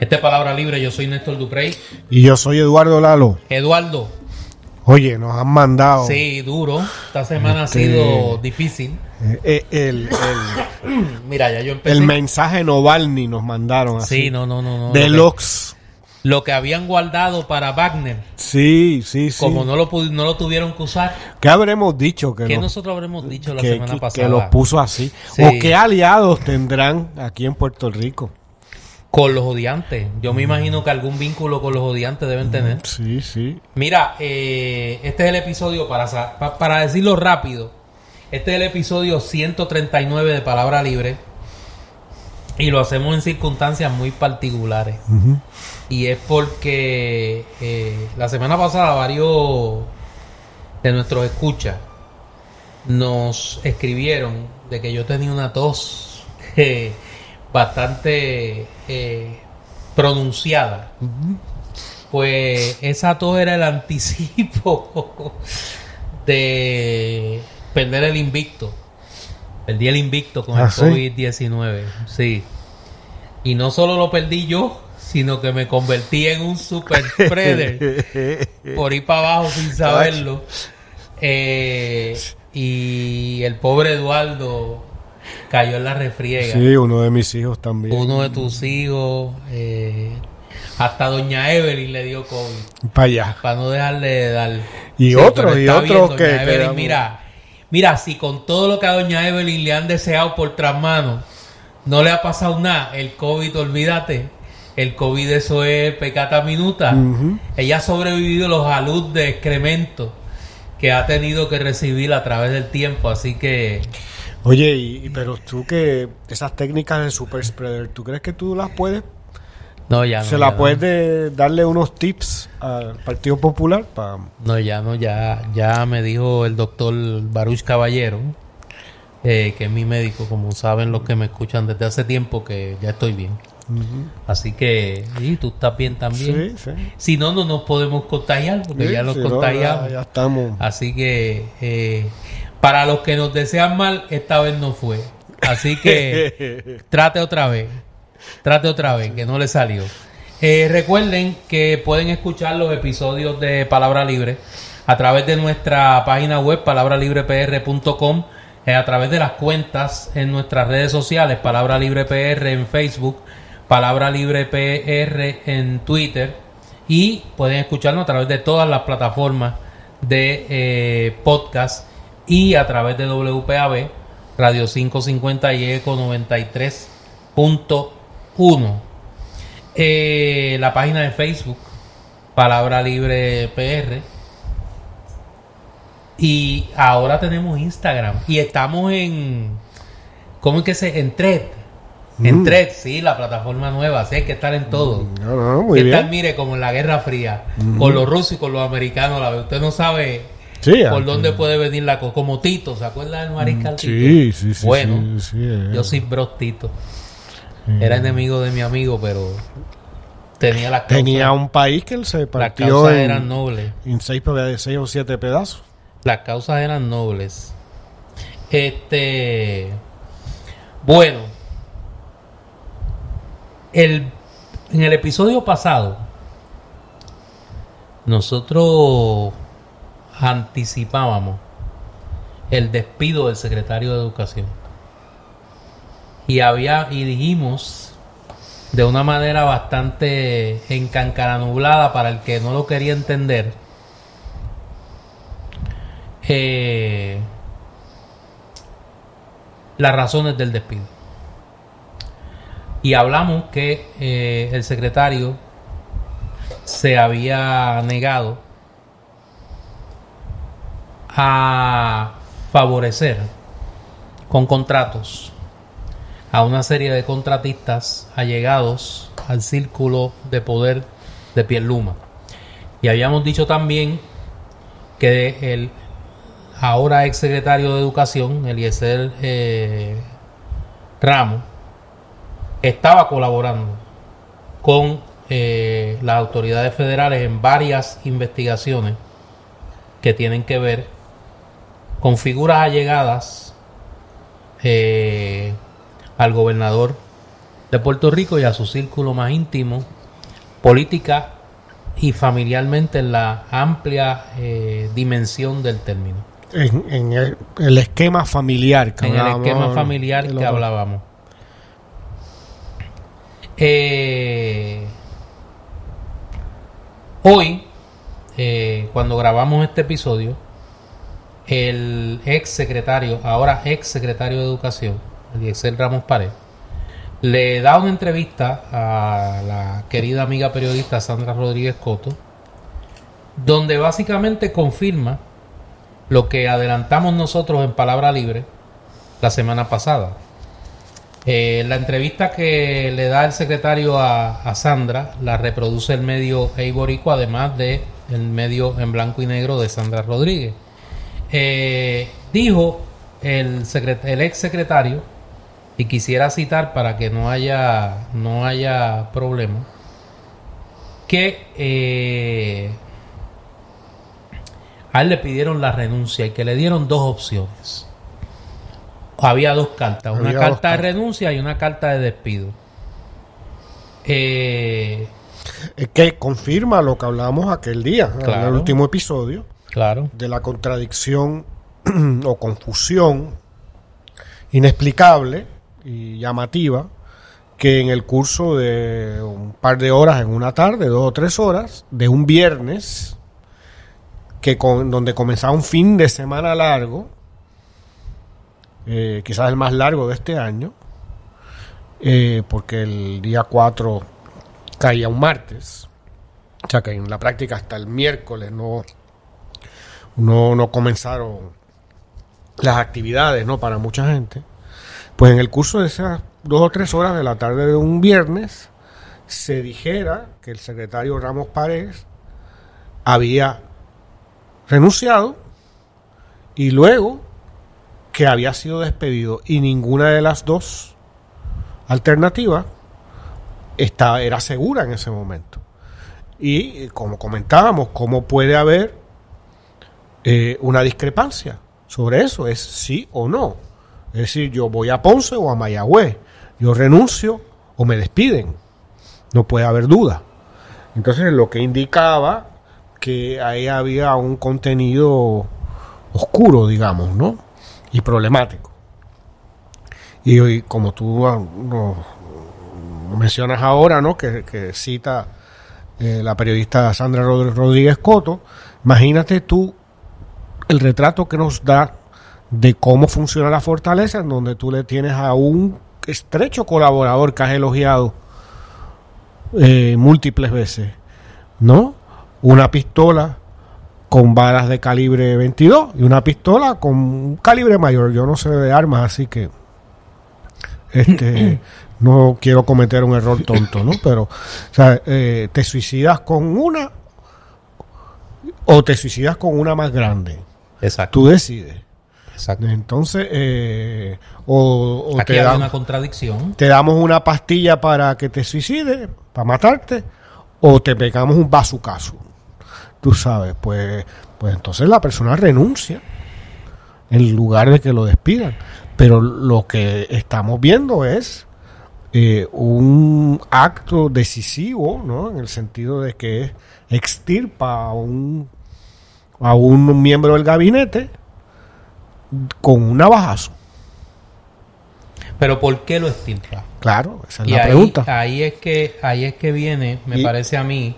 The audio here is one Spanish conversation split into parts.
Este es Palabra Libre, yo soy Néstor Duprey. Y yo soy Eduardo Lalo. Eduardo. Oye, nos han mandado. Sí, duro. Esta semana ha sido difícil. Eh, eh, el, Mira, ya yo empecé. El mensaje Novalny nos mandaron así. Sí, no, no, no. no Deluxe. Lo que habían guardado para Wagner. Sí, sí, sí. Como no lo, no lo tuvieron que usar. ¿Qué habremos dicho? Que ¿Qué nosotros habremos dicho la que, semana pasada? Que los puso así. ¿O qué aliados tendrán aquí en Puerto Rico? Con los odiantes. Yo me imagino que algún vínculo con los odiantes deben tener. Sí, sí. Mira, eh, este es el episodio, para, para decirlo rápido, este es el episodio 139 de Palabra Libre. Y lo hacemos en circunstancias muy particulares. Y es porque eh, la semana pasada varios de nuestros escuchas nos escribieron de que yo tenía una tos bastante eh, pronunciada. Pues esa tos era el anticipo de perder el invicto. Perdí el invicto con el ah, COVID-19. Sí. Y no solo lo perdí yo, sino que me convertí en un super spreader por ir para abajo sin saberlo. Eh, y el pobre Eduardo cayó en la refriega. Sí, uno de mis hijos también. Uno de tus hijos. Eh, hasta doña Evelyn le dio COVID. Para allá. Para no dejarle de dar. Y otro, y otro que... mira, mira, si con todo lo que a doña Evelyn le han deseado por tras manos, no le ha pasado nada, el COVID, olvídate. El COVID eso es pecata minuta. Ella ha sobrevivido los salud de excremento que ha tenido que recibir a través del tiempo, así que... Oye, y, pero tú que esas técnicas en Super Spreader, ¿tú crees que tú las puedes? No, ya no. ¿Se la puedes darle unos tips al Partido Popular? No, ya no, ya, ya me dijo el doctor Baruch Caballero, eh, que es mi médico, como saben los que me escuchan desde hace tiempo, que ya estoy bien. Así que, y tú estás bien también. Si no, no nos podemos contagiar, porque ya los contagiamos. ya, estamos. Así que, eh, para los que nos desean mal, esta vez no fue. Así que, trate otra vez. Trate otra vez, que no le salió. Eh, recuerden que pueden escuchar los episodios de Palabra Libre a través de nuestra página web palabralibrepr.com, eh, a través de las cuentas en nuestras redes sociales, Palabra Libre PR en Facebook, Palabra Libre PR en Twitter y pueden escucharnos a través de todas las plataformas de eh, podcast y a través de WPAB, Radio 550 y Eco 93.1. Eh, la página de Facebook, Palabra Libre PR. Y ahora tenemos Instagram y estamos en. ¿Cómo es que se.? En Thread. En mm. sí, la plataforma nueva, sí, hay que estar en todo. Mm, no, no, muy bien. mire, como en la Guerra Fría, con los rusos y con los americanos, la usted no sabe por dónde puede venir la cosa. Como Tito, ¿se acuerda del mariscal Tito? Sí, sí, sí. Bueno, yo soy bro Tito. Era enemigo de mi amigo, pero tenía la Tenía un país que él se partió Las causas eran nobles. En seis, seis o siete pedazos. Las causas eran nobles. Este... Bueno, el, en el episodio pasado, nosotros anticipábamos el despido del secretario de Educación. Y había y dijimos de una manera bastante nublada para el que no lo quería entender. Eh, las razones del despido y hablamos que eh, el secretario se había negado a favorecer con contratos a una serie de contratistas allegados al círculo de poder de Pierluma. Y habíamos dicho también que el ahora ex secretario de Educación, Eliezer eh, Ramos, estaba colaborando con eh, las autoridades federales en varias investigaciones que tienen que ver con figuras allegadas eh, al gobernador de Puerto Rico y a su círculo más íntimo, política y familiarmente en la amplia eh, dimensión del término. En, el, esquema familiar que en el esquema familiar que hablábamos. Eh, hoy, eh, cuando grabamos este episodio, el ex secretario, ahora ex secretario de Educación, Eliezer Ramos Pared, le da una entrevista a la querida amiga periodista Sandra Rodríguez Coto, donde básicamente confirma lo que adelantamos nosotros en Palabra Libre la semana pasada. Eh, la entrevista que le da el secretario a, Sandra la reproduce el medio Eiborico, además de el medio en blanco y negro de Sandra Rodríguez. Eh, dijo el, el ex secretario y quisiera citar para que no haya, no haya problema, que eh, a él le pidieron la renuncia y que le dieron dos opciones. Había dos cartas, una carta de renuncia y una carta de despido. Eh, es que confirma lo que hablábamos aquel día, en el último episodio, claro. de la contradicción o confusión inexplicable y llamativa que en el curso de un par de horas en una tarde, dos o tres horas, de un viernes, que con, donde comenzaba un fin de semana largo, eh, quizás el más largo de este año, eh, porque el día 4 caía un martes, o sea que en la práctica hasta el miércoles no, no, no comenzaron las actividades ¿no? para mucha gente. Pues en el curso de esas dos o tres horas de la tarde de un viernes, se dijera que el secretario Ramos Párez había renunciado y luego que había sido despedido y ninguna de las dos alternativas estaba, era segura en ese momento. Y como comentábamos, ¿cómo puede haber eh, una discrepancia sobre eso? ¿Es sí o no? Es decir, yo voy a Ponce o a Mayagüez, yo renuncio o me despiden. No puede haber duda. Entonces, lo que indicaba que ahí había un contenido oscuro, digamos, ¿no? Y problemático. Y, hoy, como tú ah, mencionas ahora, ¿no? Que, cita eh, la periodista Sandra Rodríguez Coto, imagínate tú el retrato que nos da de cómo funciona la fortaleza, en donde tú le tienes a un estrecho colaborador que has elogiado eh, múltiples veces, ¿no? Una pistola con balas de calibre 22 y una pistola con un calibre mayor. Yo no sé de armas, así que este no quiero cometer un error tonto, ¿no? Pero, o sea, eh, te suicidas con una o te suicidas con una más grande. Exacto. Tú decides. Entonces, eh, o, te hay una contradicción. Te damos una pastilla para que te suicides, para matarte, o te pegamos un bazucazo. Tú sabes, pues, pues entonces la persona renuncia en lugar de que lo despidan. Pero lo que estamos viendo es eh, un acto decisivo, ¿no? En el sentido de que extirpa a un, a un miembro del gabinete con un navajazo. Pero ¿por qué lo extirpa? Claro, esa es la pregunta. Ahí es que ahí es que viene, me parece a mí.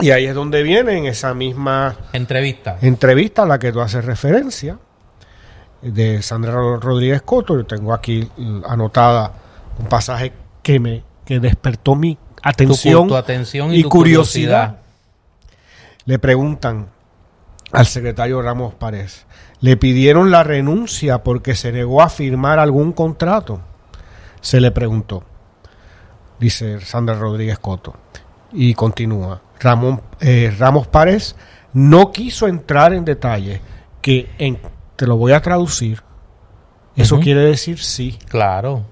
Y ahí es donde viene en esa misma entrevista. Entrevista a la que tú haces referencia de Sandra Rodríguez Coto. Yo tengo aquí anotada un pasaje que me que despertó mi atención, atención y, curiosidad. Le preguntan al secretario Ramos Párez le pidieron la renuncia porque se negó a firmar algún contrato. Se le preguntó, dice Sandra Rodríguez Coto, y continúa. Ramón, eh, Ramos Párez no quiso entrar en detalle, que en, te lo voy a traducir, eso quiere decir sí. Claro.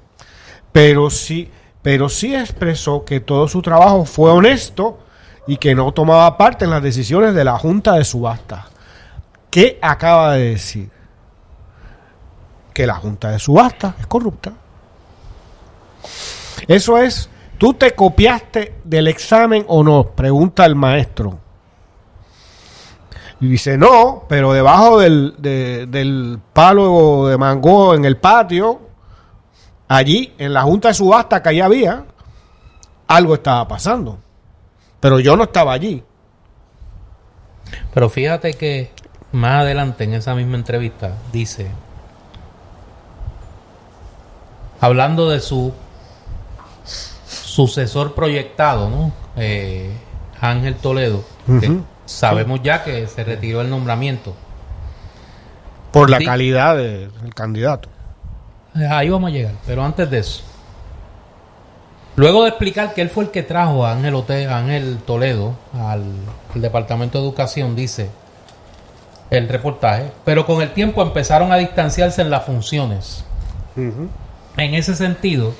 Pero sí, pero sí expresó que todo su trabajo fue honesto y que no tomaba parte en las decisiones de la Junta de Subasta. ¿Qué acaba de decir? Que la Junta de Subasta es corrupta. Eso es, ¿tú te copiaste del examen o no? Pregunta el maestro. Y dice, no, pero debajo del, de- del palo de mango en el patio, allí, en la junta de subasta que ahí había, algo estaba pasando. Pero yo no estaba allí. Pero fíjate que más adelante en esa misma entrevista dice, hablando de su sucesor proyectado, ¿no? Eh, Ángel Toledo, que sabemos ya que se retiró el nombramiento. Por la Sí. calidad de- del candidato. Ahí vamos a llegar, pero antes de eso. Luego de explicar que él fue el que trajo a Ángel, Ote- a Ángel Toledo al, al Departamento de Educación, dice el reportaje, pero con el tiempo empezaron a distanciarse en las funciones. En ese sentido,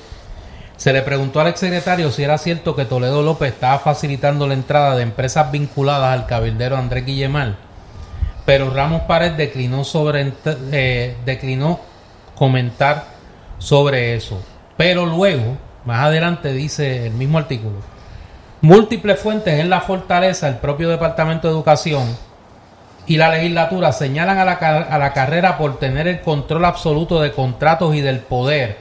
se le preguntó al exsecretario si era cierto que Toledo López estaba facilitando la entrada de empresas vinculadas al cabildero Andrés Guillemar, pero Ramos Pared declinó sobre eh, declinó comentar sobre eso. Pero luego, más adelante dice el mismo artículo, múltiples fuentes en la fortaleza, el propio Departamento de Educación y la legislatura señalan a la, a la carrera por tener el control absoluto de contratos y del poder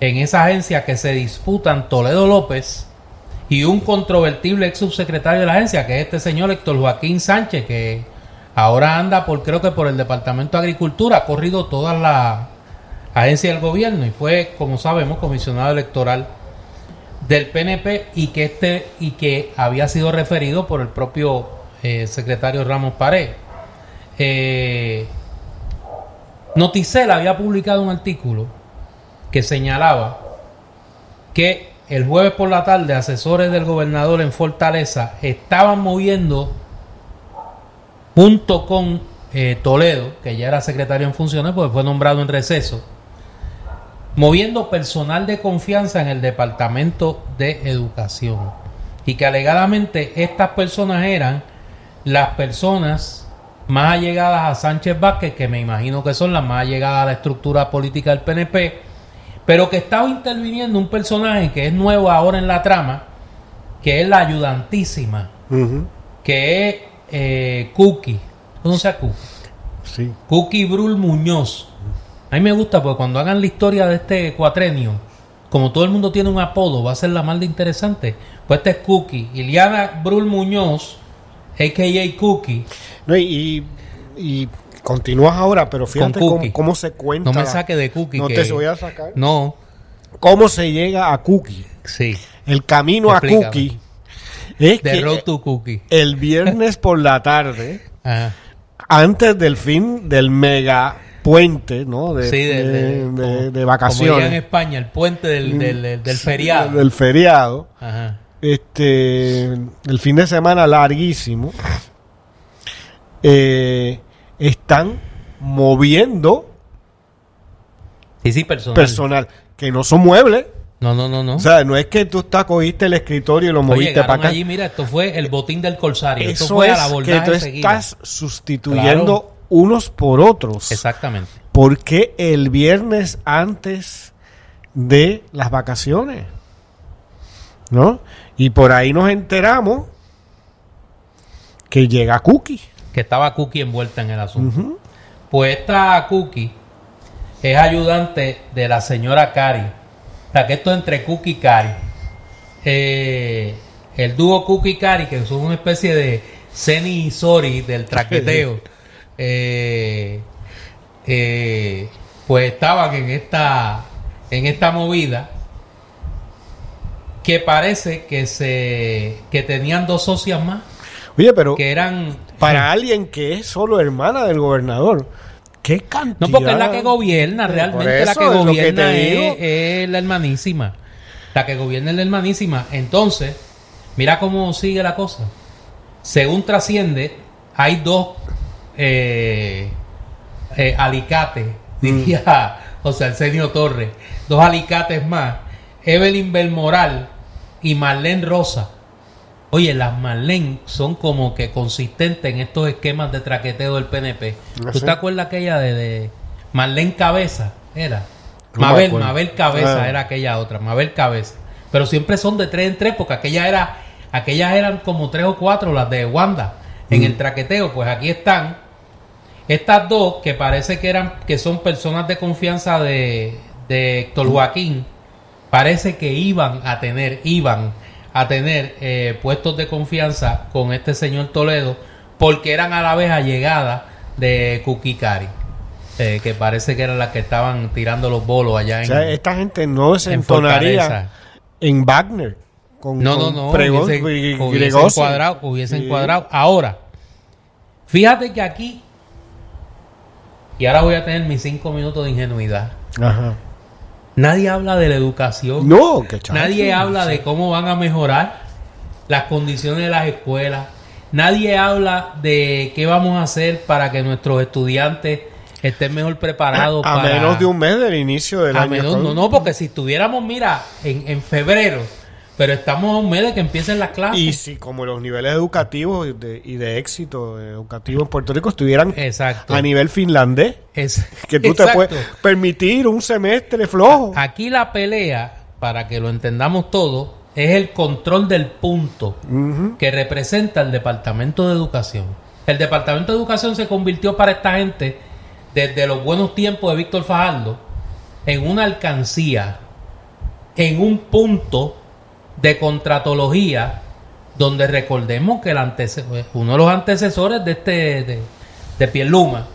en esa agencia que se disputan Toledo López y un controvertible ex subsecretario de la agencia, que es este señor Héctor Joaquín Sánchez, que ahora anda por creo que por el Departamento de Agricultura, ha corrido todas las agencias del gobierno y fue, como sabemos, comisionado electoral del PNP y que este y que había sido referido por el propio eh, secretario Ramos Pared. Eh, Noticel había publicado un artículo que señalaba que el jueves por la tarde asesores del gobernador en Fortaleza estaban moviendo junto con eh, Toledo, que ya era secretario en funciones porque fue nombrado en receso, moviendo personal de confianza en el Departamento de Educación. Y que alegadamente estas personas eran las personas más allegadas a Sánchez Vázquez, que me imagino que son las más allegadas a la estructura política del PNP, pero que estaba interviniendo un personaje que es nuevo ahora en la trama, que es la ayudantísima, que es eh, Cookie. ¿Conoce a Cookie? Sí. Cookie Brul Muñoz. A mí me gusta porque cuando hagan la historia de este cuatrenio, como todo el mundo tiene un apodo, va a ser la más de interesante. Pues este es Cookie. Iliana Brul Muñoz, a.k.a. Cookie. No, y, y continúas ahora, pero fíjate Con cómo, cómo se cuenta. No me saque de Cookie. No que- te voy a sacar. No, ¿Cómo se llega a Cookie? sí. El camino Explícame. a Cookie es The que Road to Cookie. el viernes por la tarde, Ajá. antes del fin del mega puente, ¿no? De, Sí, de, de- de- de- como- en vacaciones. España, el puente del, del, del- feriado. Del feriado. Ajá. Este, el fin de semana larguísimo. eh, están moviendo Sí, sí, personal. personal que no son muebles. no, no, no, no. O sea, no es que tú estás, cogiste el escritorio y lo moviste para acá. allí, mira, esto fue el botín del Corsario. esto Eso fue es a la que tú estás sustituyendo unos por otros. Exactamente. Porque el viernes antes de las vacaciones? ¿No? Y por ahí nos enteramos que llega Cookie. Que estaba Cookie envuelta en el asunto. Pues esta Cookie es ayudante de la señora Cari. Sea, que esto es entre Cookie y Cari. Eh, el dúo Cookie y Cari, que son una especie de Seni y Sori del traqueteo. eh, eh, pues estaban en esta en esta movida que parece que se que tenían dos socias más. Oye, pero que eran para alguien que es solo hermana del gobernador, ¿qué cantidad? no porque es la que gobierna realmente la que es lo que gobierna es la hermanísima. La que gobierna es la hermanísima. Entonces mira cómo sigue la cosa. Según trasciende hay dos eh, eh, alicates diría José Arsenio Torres dos alicates más Evelyn Belmoral y Marlene Rosa Oye, las Marlene son como que consistentes en estos esquemas de traqueteo del PNP. ¿Ah, ¿Tú sí? te acuerdas aquella de, de Marlene Cabeza? Era. No Mabel. Mabel Cabeza Ah. era aquella otra, Mabel Cabeza. Pero siempre son de tres en tres, porque aquella era, aquellas eran como tres o cuatro, las de Wanda, en Mm. el traqueteo. Pues aquí están estas dos que parece que eran, que son personas de confianza de, de Héctor Joaquín. Parece que iban a tener, iban a tener eh, puestos de confianza con este señor Toledo, porque eran a la vez allegadas de Kukikari. eh, que parece que eran las que estaban tirando los bolos allá O en, sea, esta gente no se en entonaría Fortaleza. en Wagner. Con, No, no, con no. Pregón. Ahora, fíjate que aquí, y ahora voy a tener mis cinco minutos de ingenuidad. Ajá. Nadie habla de la educación. No, que chacho. Nadie habla de cómo van a mejorar las condiciones de las escuelas. Nadie habla de qué vamos a hacer para que nuestros estudiantes estén mejor preparados. A para- menos de un mes del inicio del a año. menos, no, no, porque si estuviéramos, mira, en, en febrero, pero estamos a un mes de que empiecen las clases. Y si como los niveles educativos y de, y de éxito educativo en Puerto Rico estuvieran Exacto. a nivel finlandés, Es- que tú exacto. te puedes permitir un semestre flojo. Aquí la pelea, para que lo entendamos todo, es el control del punto que representa el Departamento de Educación. El Departamento de Educación se convirtió para esta gente, desde los buenos tiempos de Víctor Fajardo, en una alcancía, en un punto de contratología, donde recordemos que el uno de los antecesores de este de, de Pierluma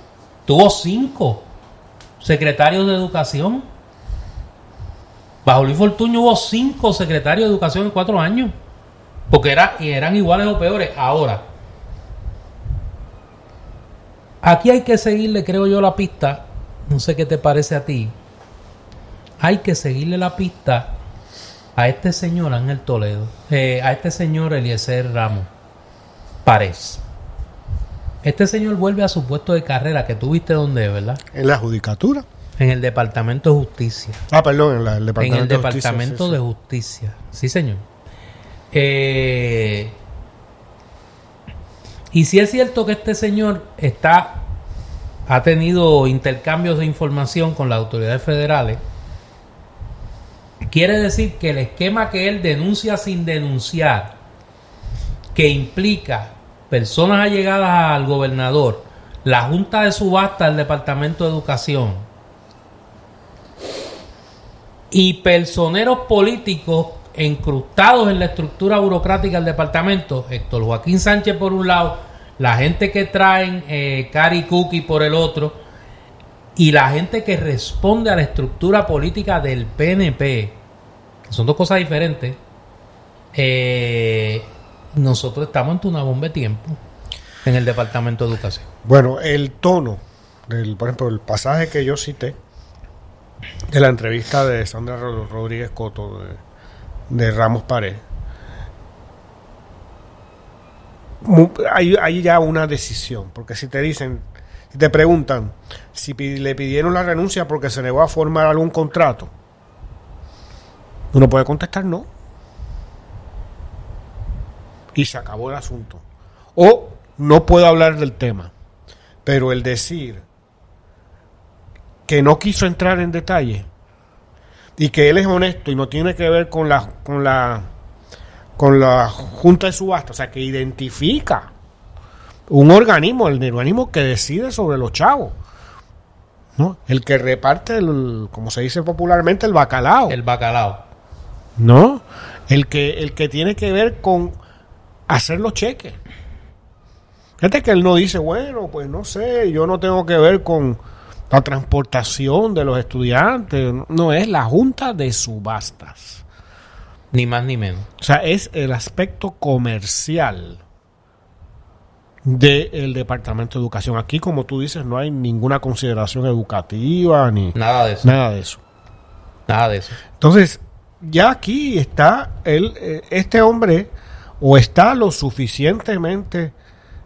tuvo cinco secretarios de educación. Bajo Luis Fortuño hubo cinco secretarios de educación en cuatro años. Porque era, eran iguales o peores. Ahora, aquí hay que seguirle, creo yo, la pista. No sé qué te parece a ti. Hay que seguirle la pista a este señor Ángel Toledo, eh, a este señor Eliezer Ramos Párez. Este señor vuelve a su puesto de carrera que tuviste donde, ¿verdad? En la judicatura. En el Departamento de Justicia. Ah, perdón, en la- el En Departamento el de Justicia, Departamento de Justicia. Sí, señor. Eh, y si es cierto que este señor está ha tenido intercambios de información con las autoridades federales, quiere decir que el esquema que él denuncia sin denunciar, que implica personas allegadas al gobernador, la Junta de Subasta del Departamento de Educación, y personeros políticos encrustados en la estructura burocrática del departamento, Héctor Joaquín Sánchez por un lado, la gente que traen eh, Cari Cookie por el otro, y la gente que responde a la estructura política del PNP, que son dos cosas diferentes, eh, nosotros estamos ante una bomba de tiempo en el Departamento de Educación. Bueno, el tono, del, por ejemplo, el pasaje que yo cité de la entrevista de Sandra Ro- Rodríguez Coto de, Ramos Pared, hay, hay ya una decisión, porque si te dicen, te preguntan si le pidieron la renuncia porque se negó a formar algún contrato, uno puede contestar no. Y se acabó el asunto. O no puedo hablar del tema. Pero el decir que no quiso entrar en detalle y que él es honesto y no tiene que ver con la con la con la junta de subasta, o sea, que identifica un organismo, el organismo que decide sobre los chavos, ¿no? El que reparte el, como se dice popularmente, el bacalao. El bacalao. ¿no? El que, el que tiene que ver con hacer los cheques. Fíjate que él no dice, bueno, pues no sé, yo no tengo que ver con la transportación de los estudiantes. No, es la junta de subastas. Ni más ni menos. O sea, es el aspecto comercial del Departamento de Educación. Aquí, como tú dices, no hay ninguna consideración educativa ni Nada de eso. nada de eso. Nada de eso. Entonces, ya aquí está el, eh, este hombre o está lo suficientemente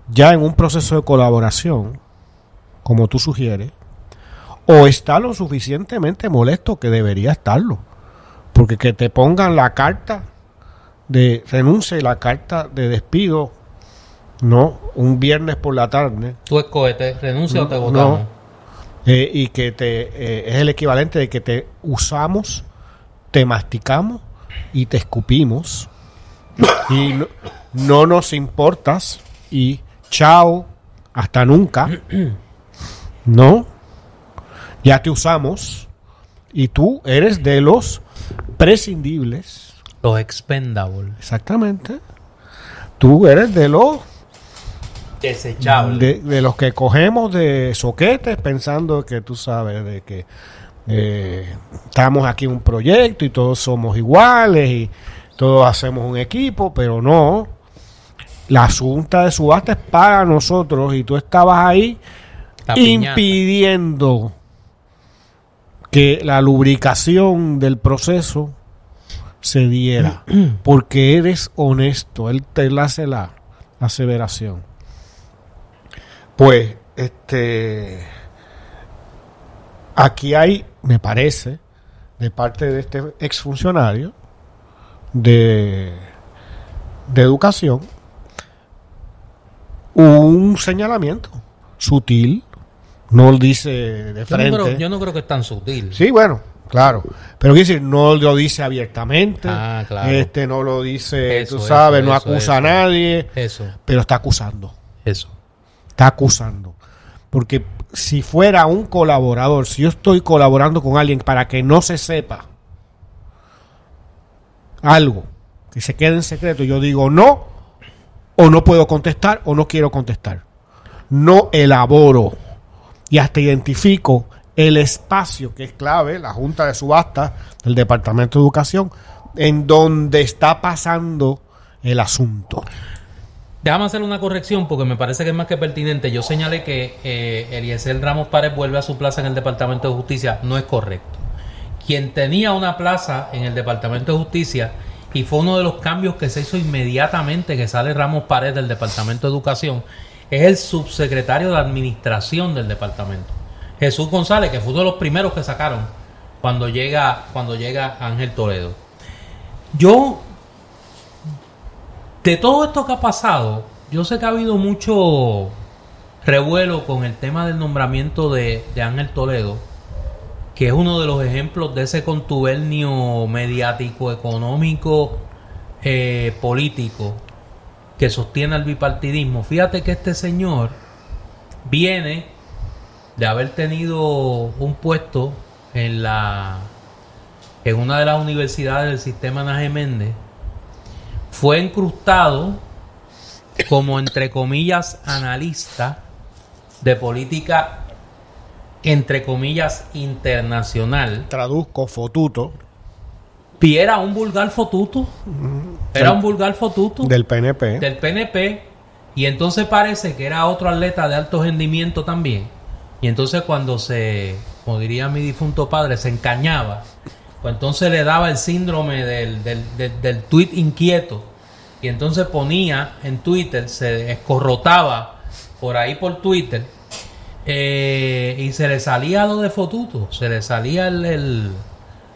ya en un proceso de colaboración, como tú sugieres, o está lo suficientemente molesto que debería estarlo. Porque que te pongan la carta de renuncia y la carta de despido, no, un viernes por la tarde, Tú escoges, ¿te renuncia o te No. votamos? eh, y que te eh, es el equivalente de que te usamos, te masticamos y te escupimos y no, no nos importas y chao, hasta nunca. No, ya te usamos y tú eres de los prescindibles. Los expendables. Exactamente. Tú eres de los Desechables. de, de los que cogemos de soquetes pensando que tú sabes de que eh, estamos aquí en un proyecto y todos somos iguales y todos hacemos un equipo, pero no. La asunta de subasta es para nosotros y tú estabas ahí La piñata. impidiendo que la lubricación del proceso se diera porque eres honesto él te hace la aseveración pues este aquí hay me parece de parte de este exfuncionario de de educación un señalamiento sutil no dice de Yo no, frente creo, yo no creo que es tan sutil. Sí, bueno, claro. Pero quiero decir, no lo dice abiertamente. Ah, claro. Este no lo dice, Eso, tú sabes, eso, no eso, acusa a nadie, Eso, pero está acusando. eso. Está acusando. Porque si fuera un colaborador, si yo estoy colaborando con alguien para que no se sepa algo, que se quede en secreto, yo digo no, o no puedo contestar, o no quiero contestar. No elaboro y hasta identifico el espacio que es clave, la Junta de Subasta del Departamento de Educación, en donde está pasando el asunto. Déjame hacer una corrección porque me parece que es más que pertinente. Yo señalé que eh, Eliezer Ramos Párez vuelve a su plaza en el Departamento de Justicia. No es correcto. Quien tenía una plaza en el Departamento de Justicia y fue uno de los cambios que se hizo inmediatamente que sale Ramos Párez del Departamento de Educación es el subsecretario de Administración del Departamento. Jesús González, que fue uno de los primeros que sacaron cuando llega, cuando llega Ángel Toledo. Yo de todo esto que ha pasado, yo sé que ha habido mucho revuelo con el tema del nombramiento de, Ángel Toledo, que es uno de los ejemplos de ese contubernio mediático, económico, eh, político que sostiene el bipartidismo. Fíjate que este señor viene de haber tenido un puesto en la en una de las universidades del sistema Naje Méndez fue incrustado como entre comillas analista de política entre comillas internacional. Traduzco fotuto. Y era un vulgar fotuto. Era un vulgar fotuto. del PNP. del PNP y entonces parece que era otro atleta de alto rendimiento también. Y entonces cuando se como diría mi difunto padre se encañaba pues entonces le daba el síndrome del, del, del, del tweet inquieto y entonces ponía en Twitter se escorrotaba por ahí por Twitter eh, y se le salía lo de fotuto se le salía el, el,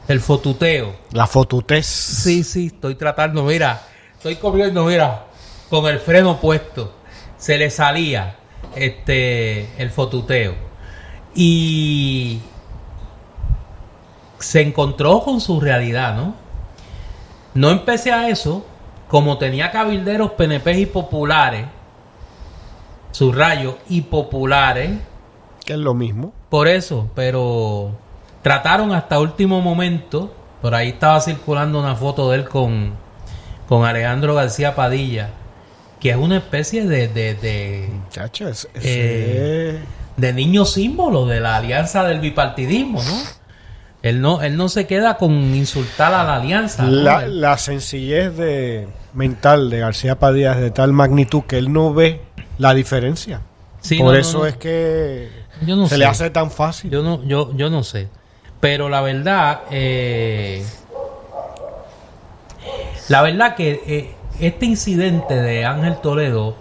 el fotuteo La fotutez. Sí, sí, estoy tratando, mira, estoy corriendo, mira, con el freno puesto. Se le salía este el fotuteo. Y se encontró con su realidad, ¿no? No empecé a eso, como tenía cabilderos PNP y populares, subrayo, y populares, Que es lo mismo. por eso, pero trataron hasta último momento. Por ahí estaba circulando una foto de él con, con Alejandro García Padilla, que es una especie de, de, de, Muchachos, Eh, de niño símbolo de la alianza del bipartidismo, ¿no? Él no, él no se queda con insultar a la alianza. la, sencillez de mental de García Padilla es de tal magnitud que él no ve la diferencia. Sí, Por no, eso no. es que Yo se sé. le hace tan fácil. Yo no, yo, yo no sé. Pero la verdad, eh, la verdad que eh, este incidente de Ángel Toledo,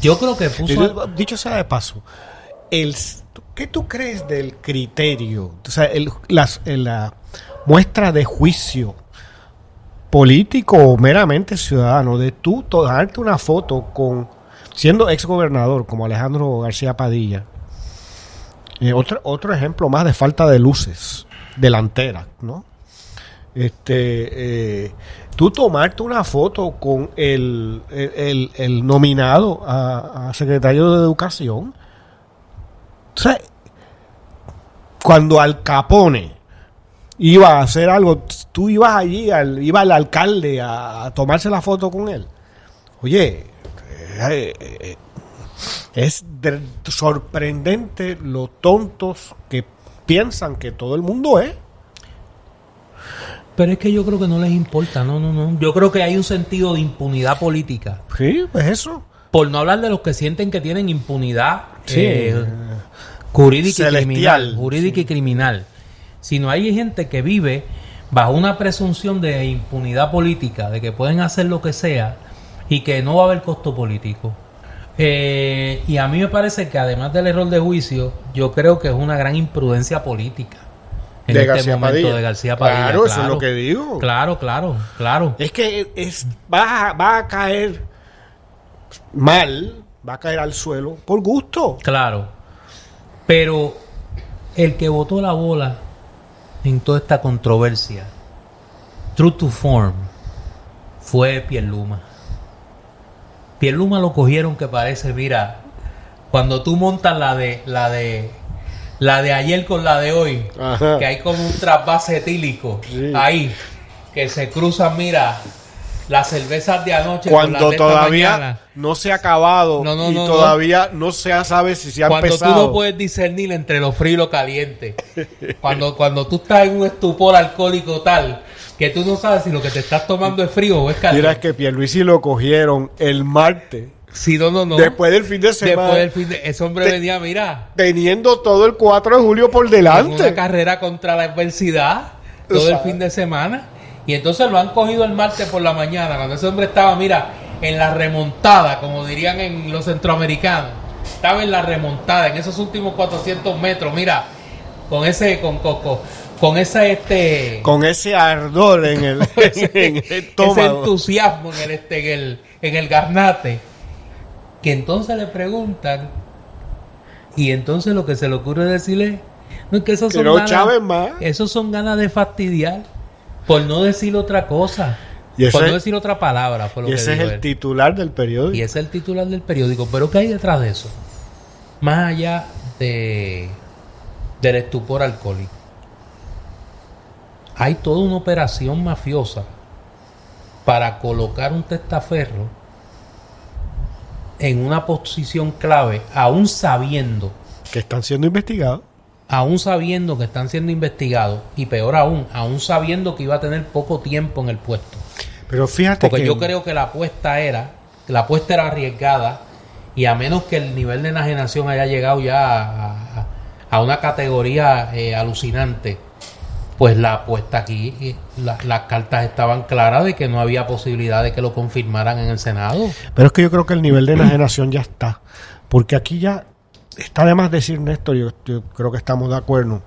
yo creo que puso... Dicho sea de paso, el, ¿qué tú crees del criterio? O sea, el- la muestra de juicio político o meramente ciudadano de tú tomarte una foto con siendo ex gobernador como Alejandro García Padilla Eh, otro, otro ejemplo más de falta de luces delanteras, ¿no? Este, eh, tú tomarte una foto con el, el, el nominado a, secretario de Educación. O sea, cuando Al Capone iba a hacer algo, tú ibas allí, al, iba el alcalde a, a tomarse la foto con él. Oye, eh, eh, es de, sorprendente lo tontos que piensan que todo el mundo es. Pero es que yo creo que no les importa, no, no, no. Yo creo que hay un sentido de impunidad política. Sí, pues eso. Por no hablar de los que sienten que tienen impunidad Sí. eh, jurídica y criminal. Jurídica y criminal. Sino hay gente que vive bajo una presunción de impunidad política, de que pueden hacer lo que sea y que no va a haber costo político. Eh, y a mí me parece que además del error de juicio, yo creo que es una gran imprudencia política. En De este García momento Padilla. de García Padilla. Claro, eso es lo que digo. Claro, claro, claro. Es que es, va, va a caer mal, va a caer al suelo por gusto. Claro. Pero el que votó la bola en toda esta controversia, true to form, fue Pierluma. Pierluma lo cogieron que parece, mira, cuando tú montas la de la de la de ayer con la de hoy, Ajá. que hay como un trasvase etílico Sí. ahí que se cruzan, mira, las cervezas de anoche Cuando de todavía mañana. no se ha acabado No, no, y no, todavía no. se sabe si se ha cuando empezado. tú no puedes discernir entre lo frío y lo caliente. Cuando, cuando tú estás en un estupor alcohólico tal que tú no sabes si lo que te estás tomando es frío o es caliente. Mira, es que Pierluisi lo cogieron el martes, Si no, no, no. después del fin de semana, Después del fin de... Ese hombre Te- venía, mira, teniendo todo el 4 de julio por en una delante. carrera contra la adversidad todo el fin de semana. Y entonces lo han cogido el martes por la mañana, cuando ese hombre estaba, mira, en la remontada, como dirían en los centroamericanos. Estaba en la remontada, en esos últimos 400 metros, mira, con ese, con, con, con, ese, este... Con ese ardor en el, en el ese entusiasmo en el, este, en el, en el garnate. Que entonces le preguntan, y entonces lo que se le ocurre decirle, no es que esos son ganas, más. esos son ganas de fastidiar, por no decir otra cosa, Y por no es- decir otra palabra, fue lo Y que ese es el él. titular del periódico. Y ese es el titular del periódico. Pero ¿qué hay detrás de eso? Más allá de del estupor alcohólico. Hay toda una operación mafiosa para colocar un testaferro en una posición clave, aún sabiendo, que están siendo investigados. Aún sabiendo que están siendo investigados, y peor aún, aún sabiendo que iba a tener poco tiempo en el puesto. Pero fíjate Porque que yo creo que la apuesta era, la apuesta era arriesgada y a menos que el nivel de enajenación haya llegado ya a, a- a una categoría eh, alucinante, pues la apuesta aquí, eh, la- las cartas estaban claras de que no había posibilidad de que lo confirmaran en el Senado. Pero es que yo creo que el nivel de enajenación ya está. Porque aquí ya está de más decir, Néstor, yo, creo que estamos de acuerdo,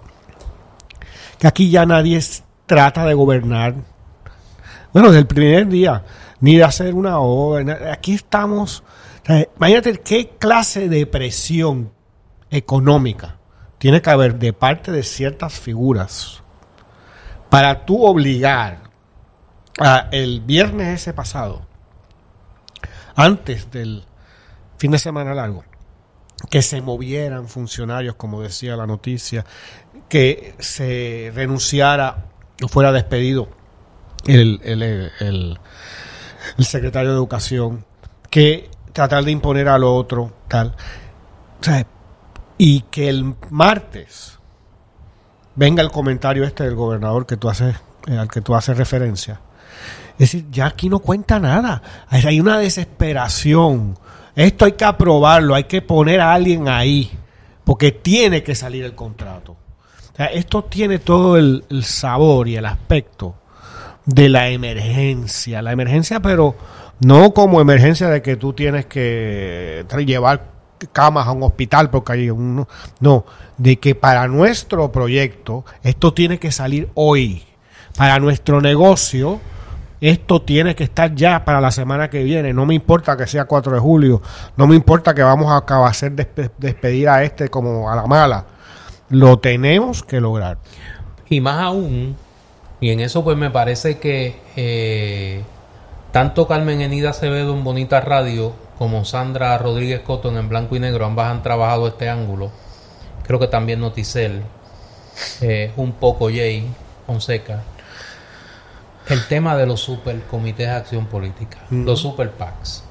que aquí ya nadie trata de gobernar. Bueno, desde el primer día, ni de hacer una obra. Aquí estamos. imagínate qué clase de presión económica tiene que haber de parte de ciertas figuras para tú obligar a el viernes ese pasado antes del fin de semana largo, que se movieran funcionarios, como decía la noticia, que se renunciara o fuera despedido el, el, el- secretario de Educación, que tratar de imponer al otro, tal. Y que el martes venga el comentario este del gobernador que tú haces, eh, al que tú haces referencia. Es decir, ya aquí no cuenta nada. Hay una desesperación. Esto hay que aprobarlo, hay que poner a alguien ahí, porque tiene que salir el contrato. Esto tiene todo el, el sabor y el aspecto de la emergencia. La emergencia, pero no como emergencia de que tú tienes que llevar camas a un hospital porque hay un... No, de que para nuestro proyecto esto tiene que salir hoy. Para nuestro negocio esto tiene que estar ya para la semana que viene. No me importa que sea 4 de julio. No me importa que vamos a acabar hacer despe- despedir a este como a la mala. Lo tenemos que lograr. Y más aún, y en eso pues me parece que eh, tanto Carmen Enida Acevedo en Bonita Radio como Sandra Rodríguez Cotton en Blanco y Negro, ambas han trabajado este ángulo. Creo que también Noticel, eh, un poco Jay Fonseca. El tema de los supercomités de acción política, los super PACs.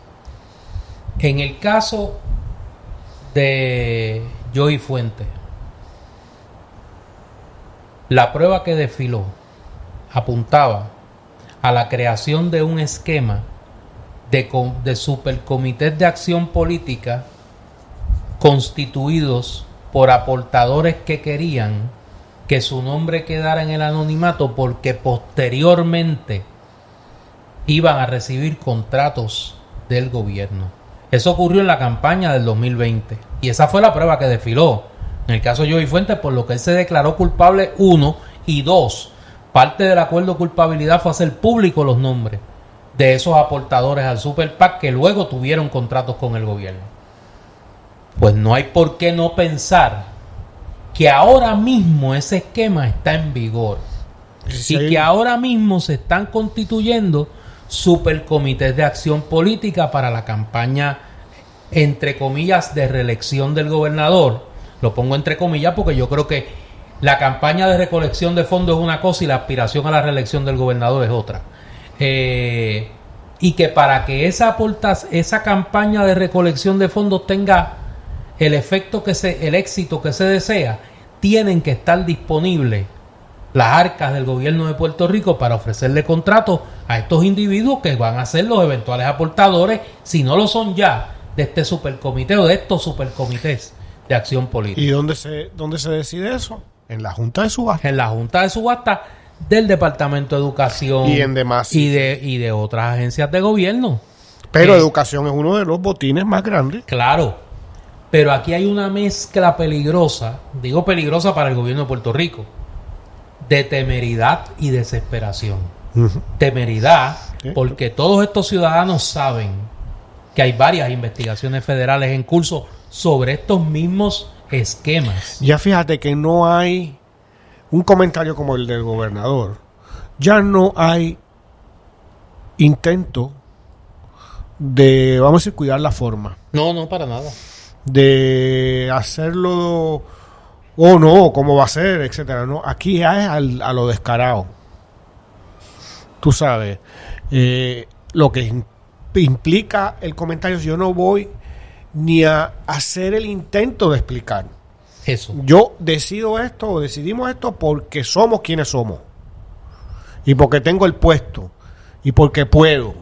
En el caso de Joey Fuente, la prueba que desfiló apuntaba a la creación de un esquema de, de supercomités de acción política constituidos por aportadores que querían que su nombre quedara en el anonimato porque posteriormente iban a recibir contratos del gobierno. Eso ocurrió en la campaña del 2020 y esa fue la prueba que desfiló. En el caso de Joey Fuentes, por lo que él se declaró culpable, uno, y dos, parte del acuerdo de culpabilidad fue hacer público los nombres de esos aportadores al Super PAC que luego tuvieron contratos con el gobierno. Pues no hay por qué no pensar que ahora mismo ese esquema está en vigor y que ahora mismo se están constituyendo supercomités de acción política para la campaña entre comillas de reelección del gobernador. Lo pongo entre comillas porque yo creo que la campaña de recolección de fondos es una cosa y la aspiración a la reelección del gobernador es otra. Eh, y que para que esa, esa campaña de recolección de fondos tenga el efecto que se, el éxito que se desea, tienen que estar disponibles las arcas del gobierno de Puerto Rico para ofrecerle contratos a estos individuos que van a ser los eventuales aportadores, si no lo son ya, de este supercomité o de estos supercomités de acción política. ¿Y dónde se, dónde se decide eso? En la Junta de Subasta. En la Junta de Subasta del Departamento de Educación y, en demás, y, de, y de otras agencias de gobierno. Pero educación es uno de los botines más grandes. Claro, pero aquí hay una mezcla peligrosa, digo peligrosa para el gobierno de Puerto Rico, de temeridad y desesperación. Temeridad porque todos estos ciudadanos saben que hay varias investigaciones federales en curso sobre estos mismos esquemas. Ya fíjate que no hay un comentario como el del gobernador. Ya no hay intento de, vamos a decir, cuidar la forma. No, no, para nada. De hacerlo o no, cómo va a ser, etcétera. No, aquí es a lo descarado. Tú sabes, eh, lo que implica el comentario, yo no voy ni a hacer el intento de explicar. Eso. Yo decido esto o decidimos esto porque somos quienes somos. Y porque tengo el puesto. Y porque puedo.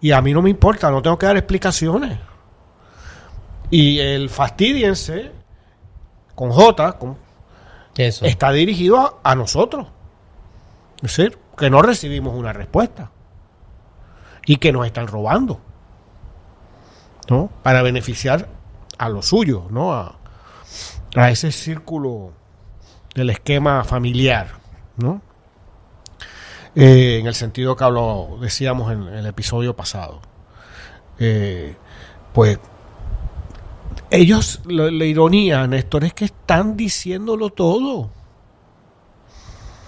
Y a mí no me importa, no tengo que dar explicaciones. Y el fastidiense con J con, Eso. está dirigido a, nosotros. Es decir, que no recibimos una respuesta. Y que nos están robando. ¿No? Para beneficiar a lo suyo, ¿no? A, a ese círculo del esquema familiar, ¿no? Eh, en el sentido que habló, decíamos en, el episodio pasado. Eh, pues ellos, la, ironía, Néstor, es que están diciéndolo todo.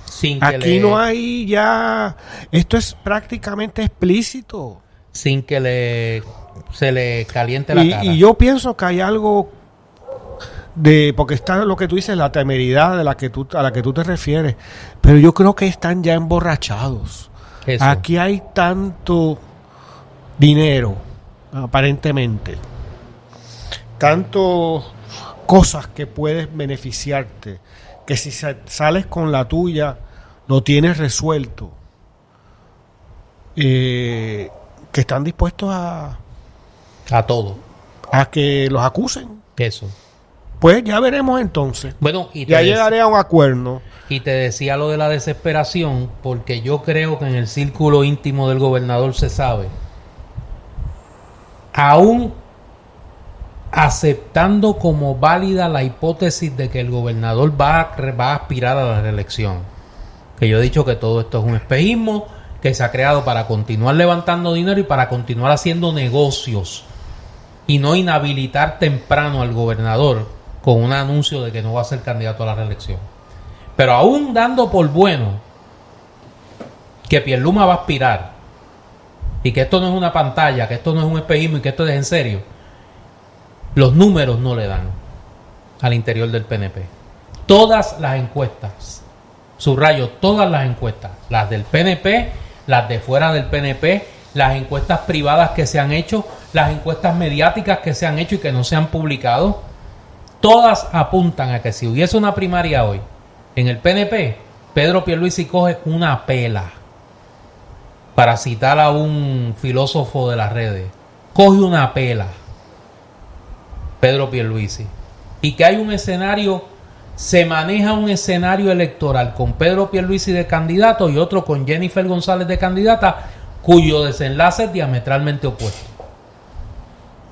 Sin Aquí no hay ya, esto es prácticamente explícito. Sin que le se le caliente la cara. Y yo pienso que hay algo de porque está lo que tú dices la temeridad de la que tú a la que tú te refieres pero yo creo que están ya emborrachados aquí hay tanto dinero aparentemente tanto cosas que puedes beneficiarte que si sales con la tuya lo tienes resuelto eh, que están dispuestos a a todo a que los acusen eso pues ya veremos entonces. Bueno, y ya llegaré a un acuerdo. Y te decía lo de la desesperación, porque yo creo que en el círculo íntimo del gobernador se sabe, aún aceptando como válida la hipótesis de que el gobernador va a, va a aspirar a la reelección, que yo he dicho que todo esto es un espejismo que se ha creado para continuar levantando dinero y para continuar haciendo negocios y no inhabilitar temprano al gobernador con un anuncio de que no va a ser candidato a la reelección. Pero aún dando por bueno que Pierluma va a aspirar y que esto no es una pantalla, que esto no es un espejismo y que esto es en serio, los números no le dan al interior del PNP. Todas las encuestas, subrayo, todas las encuestas, las del PNP, las de fuera del PNP, las encuestas privadas que se han hecho, las encuestas mediáticas que se han hecho y que no se han publicado, todas apuntan a que si hubiese una primaria hoy en el PNP, Pedro Pierluisi coge una pela. Para citar a un filósofo de las redes, coge una pela. Pedro Pierluisi. Y que hay un escenario, se maneja un escenario electoral con Pedro Pierluisi de candidato y otro con Jennifer González de candidata, cuyo desenlace es diametralmente opuesto.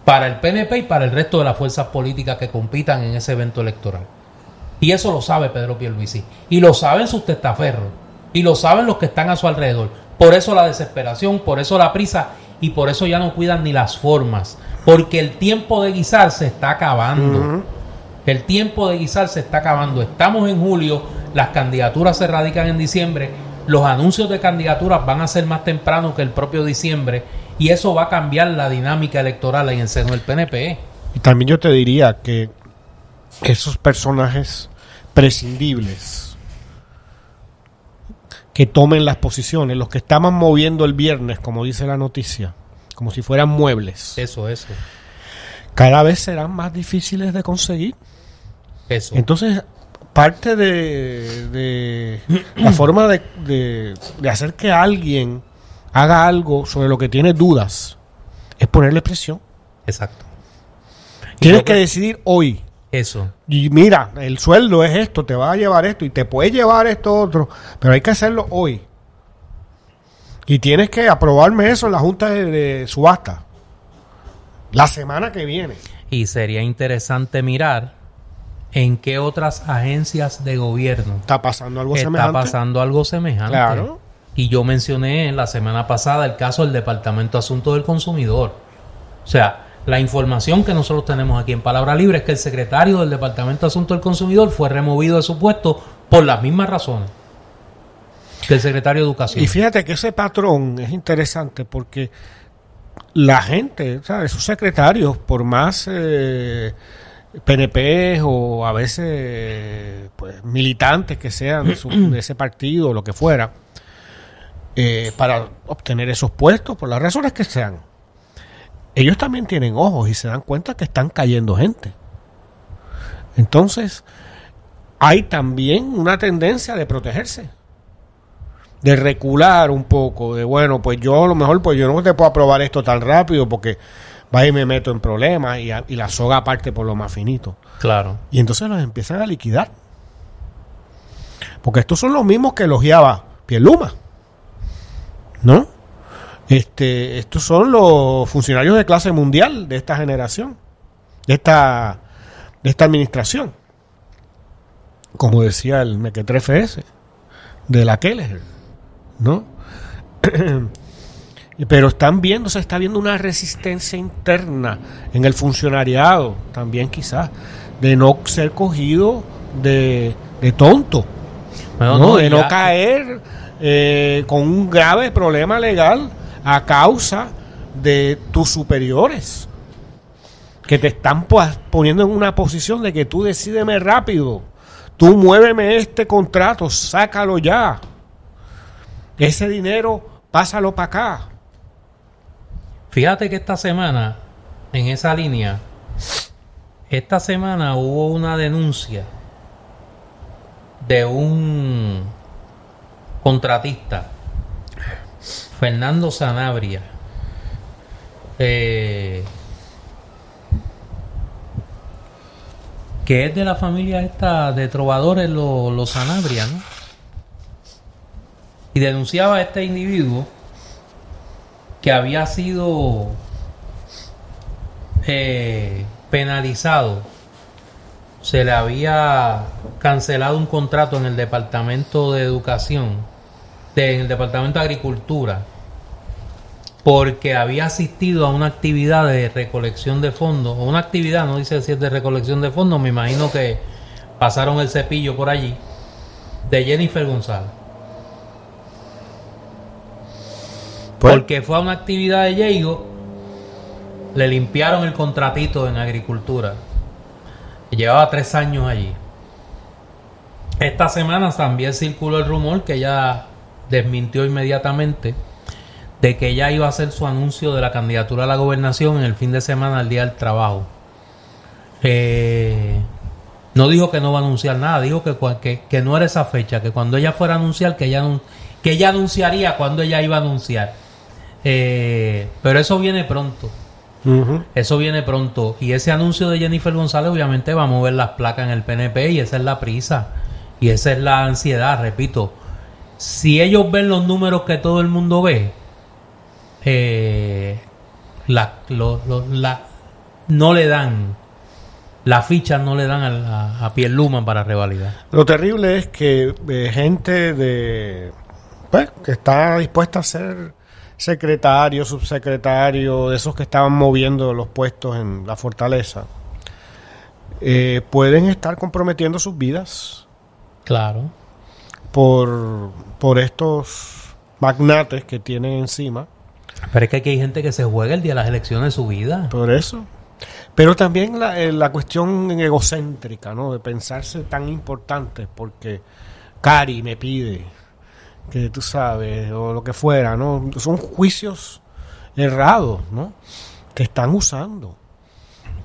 Para el PNP y para el resto de las fuerzas políticas que compitan en ese evento electoral. Y eso lo sabe Pedro Pierluisi. Y lo saben sus testaferros. Y lo saben los que están a su alrededor. Por eso la desesperación, por eso la prisa y por eso ya no cuidan ni las formas. Porque el tiempo de guisar se está acabando. El tiempo de guisar se está acabando. Estamos en julio, las candidaturas se radican en diciembre, los anuncios de candidaturas van a ser más temprano que el propio diciembre y eso va a cambiar la dinámica electoral en seno del PNP. Y también yo te diría que esos personajes prescindibles que tomen las posiciones, los que estaban moviendo el viernes, como dice la noticia, como si fueran muebles. Eso, eso. Cada vez serán más difíciles de conseguir. Eso. Entonces, parte de, de la forma de, de, de hacer que alguien haga algo sobre lo que tiene dudas es ponerle presión. Exacto. Tienes que decidir hoy. Eso. Y mira, el sueldo es esto, te va a llevar esto y te puede llevar esto otro, pero hay que hacerlo hoy. Y tienes que aprobarme eso en la Junta de, de Subasta la semana que viene. Y sería interesante mirar en qué otras agencias de gobierno Está pasando algo está semejante. pasando algo semejante. Claro. Y yo mencioné en la semana pasada el caso del Departamento de Asuntos del Consumidor. O sea, la información que nosotros tenemos aquí en Palabra Libre es que el secretario del Departamento de Asuntos del Consumidor fue removido de su puesto por las mismas razones que el secretario de Educación. Y fíjate que ese patrón es interesante porque la gente, esos secretarios, por más eh, PNP o a veces pues, militantes que sean de, su- de ese partido o lo que fuera, eh, para obtener esos puestos, por las razones que sean, ellos también tienen ojos y se dan cuenta que están cayendo gente. Entonces, hay también una tendencia de protegerse de recular un poco, de bueno, pues yo a lo mejor pues yo no te puedo aprobar esto tan rápido porque va y me meto en problemas y, a- y la soga aparte por lo más finito. Claro. Y entonces los empiezan a liquidar. Porque estos son los mismos que elogiaba Pierluma. ¿No? Este, estos son los funcionarios de clase mundial de esta generación, de esta, de esta administración. Como decía el Mequetrefe ese, de la Keller, ¿no? Pero están viendo, se está viendo una resistencia interna en el funcionariado, también quizás, de no ser cogido de, de tonto, Bueno, ¿no? no, de no caer eh, con un grave problema legal a causa de tus superiores, que te están poniendo en una posición de que tú decídeme rápido, tú muéveme este contrato, sácalo ya, ese dinero pásalo para acá. Fíjate que esta semana, en esa línea, esta semana hubo una denuncia de un contratista, Fernando Sanabria, eh, que es de la familia esta de trovadores, los, los Sanabria, ¿no? Y denunciaba a este individuo que había sido eh, penalizado, se le había cancelado un contrato en el Departamento de Educación, en el Departamento de Agricultura, porque había asistido a una actividad de recolección de fondos, o una actividad, no dice si es de recolección de fondos, me imagino que pasaron el cepillo por allí, de Jennifer González. Pues- porque fue a una actividad de Diego, le limpiaron el contratito en agricultura. Llevaba tres años allí. Esta semana también circuló el rumor que ella desmintió inmediatamente de que ella iba a hacer su anuncio de la candidatura a la gobernación en el fin de semana al día del trabajo. Eh, no dijo que no va a anunciar nada, dijo que, que, que no era esa fecha, que cuando ella fuera a anunciar, que ella, que ella anunciaría cuando ella iba a anunciar. Eh, pero eso viene pronto. Eso viene pronto. Y ese anuncio de Jennifer González obviamente va a mover las placas en el PNP y esa es la prisa. Y esa es la ansiedad, repito. Si ellos ven los números que todo el mundo ve, eh, la, lo- lo- la- no le dan, las fichas no le dan a, a, a para revalidar. Lo terrible es que eh, gente de pues, que está dispuesta a ser secretario, subsecretario, de esos que estaban moviendo los puestos en la fortaleza, eh, pueden estar comprometiendo sus vidas Claro. por, por estos magnates que tienen encima. Pero es que aquí hay gente que se juega el día de las elecciones de su vida. Por eso. Pero también la, eh, la cuestión egocéntrica, ¿no? De pensarse tan importante, porque Cari me pide que tú sabes, o lo que fuera, ¿no? Son juicios errados, ¿no? Que están usando.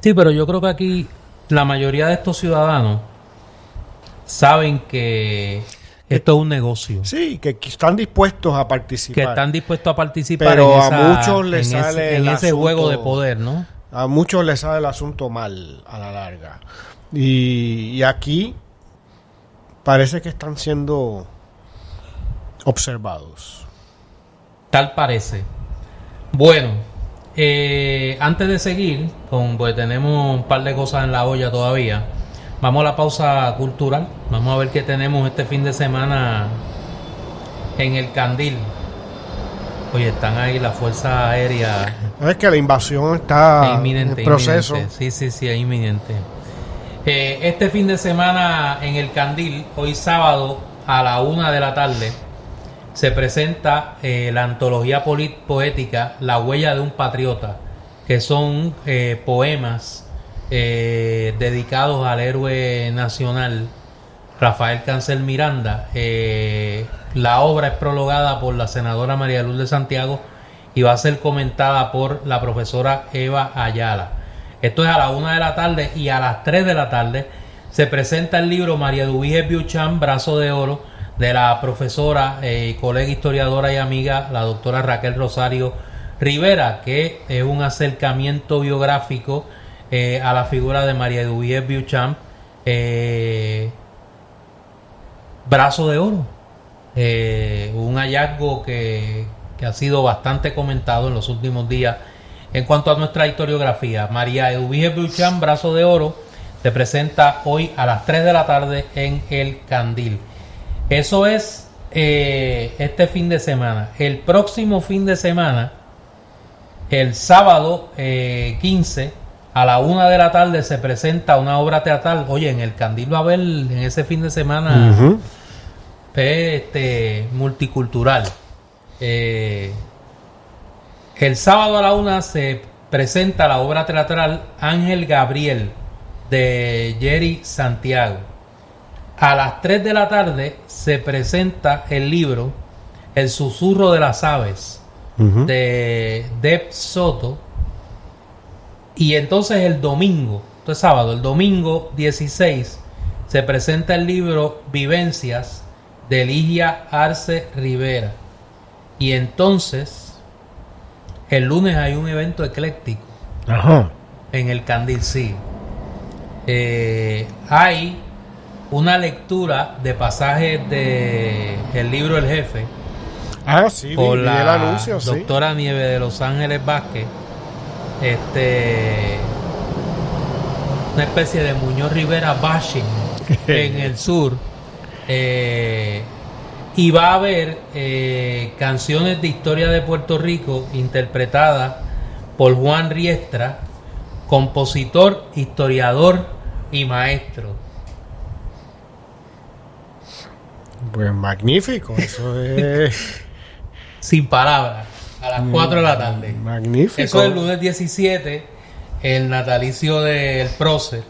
Sí, pero yo creo que aquí la mayoría de estos ciudadanos saben que esto es un negocio. Sí, que que están dispuestos a Que participar. están dispuestos a participar Pero en, a muchos les en sale ese, en el ese asunto- juego de poder, ¿no? A muchos les sale el asunto mal a la larga. Y, y aquí parece que están siendo observados. Tal parece. Bueno, eh, antes de seguir, con, pues tenemos un par de cosas en la olla todavía. Vamos a la pausa cultural. Vamos a ver qué tenemos este fin de semana en el Candil. Oye, están ahí la Fuerza Aérea Es que la invasión está Es inminente, en proceso. inminente. Sí, sí, sí, es inminente. Eh, este fin de semana en el Candil, hoy sábado a la una de la tarde, se presenta eh, la antología poética La huella de un patriota, que son eh, poemas eh, dedicados al héroe nacional Rafael Cancel Miranda. La obra es prologada por la senadora María Luz de Santiago y va a ser comentada por la profesora Eva Ayala. Esto es a la una de la tarde y a las 3 de la tarde se presenta el libro María Dubíges Biuchan, Brazo de Oro, de la profesora, eh, colega historiadora y amiga, la doctora Raquel Rosario Rivera, que es un acercamiento biográfico eh, a la figura de María Dubíges Biuchan. Eh, Brazo de Oro. Eh, un hallazgo que, que ha sido bastante comentado en los últimos días en cuanto a nuestra historiografía. María Eduvige Buchan, Brazo de Oro, se presenta hoy a las 3 de la tarde en El Candil. Eso es eh, este fin de semana. El próximo fin de semana, el sábado eh, 15, a la 1 de la tarde, se presenta una obra teatral. Oye, en El Candil va a haber en ese fin de semana Ujú. este multicultural. Eh, el sábado a la una se presenta la obra teatral Ángel Gabriel de Jerry Santiago. A las 3 de la tarde se presenta el libro El susurro de las aves de Deb Soto. Y entonces el domingo, esto es sábado, el domingo 16, se presenta el libro Vivencias de Ligia Arce Rivera. Y entonces, el lunes hay un evento ecléctico Ajá. en el Candil sí. Eh, hay una lectura de pasajes de el libro El Jefe Ah, sí, por vi la el anuncio, sí. doctora Nieve de Los Ángeles Vázquez. Este una especie de Muñoz Rivera bashing en el sur. Eh, Y va a haber eh, canciones de historia de Puerto Rico interpretadas por Juan Riestra, compositor, historiador y maestro. Pues magnífico, eso es Sin palabras, a las 4 de la tarde. magnífico. Eso es el lunes 17, el natalicio del prócer,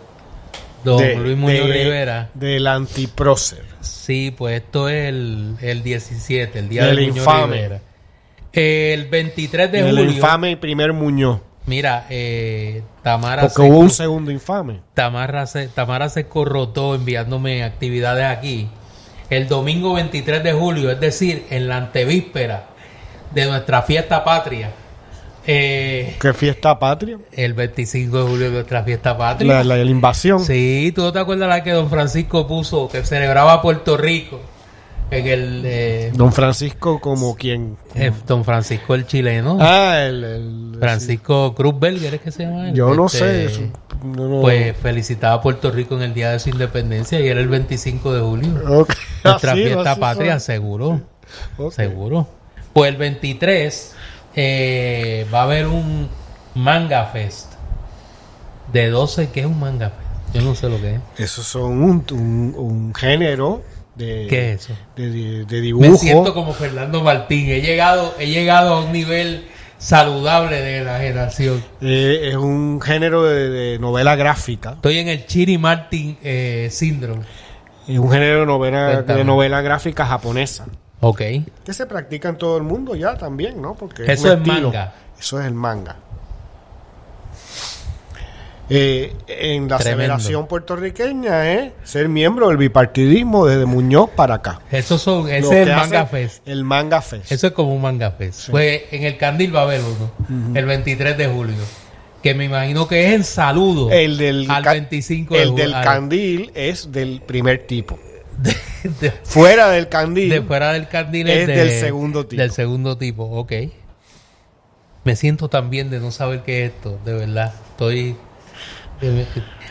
don De- Luis Muñoz de- Rivera. Del antiprócer. Sí, pues esto es el, el 17, el día Del de infame. Rivera. El 23 de El julio, infame primer Muñoz. mira, eh, Tamara, Porque se, hubo un segundo infame. Tamara, se, Tamara se corrotó enviándome actividades aquí. El domingo 23 de julio, es decir, en la antevíspera de nuestra fiesta patria, eh, ¿Qué fiesta patria? el 25 de julio de nuestra fiesta patria. La, la, la invasión. Sí, ¿tú no te acuerdas la que don Francisco puso que celebraba Puerto Rico en el eh, Don Francisco como quien... eh, don Francisco el chileno? Ah, el... el- Francisco Cruzberger es que se llama? Yo no Este, sé. eso, no, no. Pues felicitaba a Puerto Rico en el día de su independencia y era el 25 de julio. Nuestra Así, fiesta así patria, son. seguro, seguro. Pues el 23 eh, va a haber un Manga Fest de 12, ¿qué es un Manga Fest? Yo no sé lo que es. Esos son un, un, un género de, ¿Qué es eso? de, de- de Me dibujo. siento como Fernando Martín. He llegado, he llegado a un nivel saludable de la generación. Eh, es un género de, de novela gráfica. Estoy en el Chiri Martin eh, síndrome. Es un género de novela, Cuéntame. de novela gráfica japonesa. Ok. Que se practica en todo el mundo ya también, ¿no? Porque Eso un es estilo. manga. Eso es el manga. Eh, en la Tremendo. celebración puertorriqueña es ser miembro del bipartidismo desde Muñoz para acá. Eso son, ese es el Manga Fest. El Manga Fest. Eso es como un Manga Fest. Pues en el Candil va a haber uno. El 23 de julio. Que me imagino que es en saludo el del, al ca- 25 de el julio. del al- candil es del primer tipo. de, de- Fuera del candil. de fuera del Candil Es de- del segundo tipo. Del segundo tipo, ok. Me siento tan bien de no saber qué es esto, de verdad. Estoy.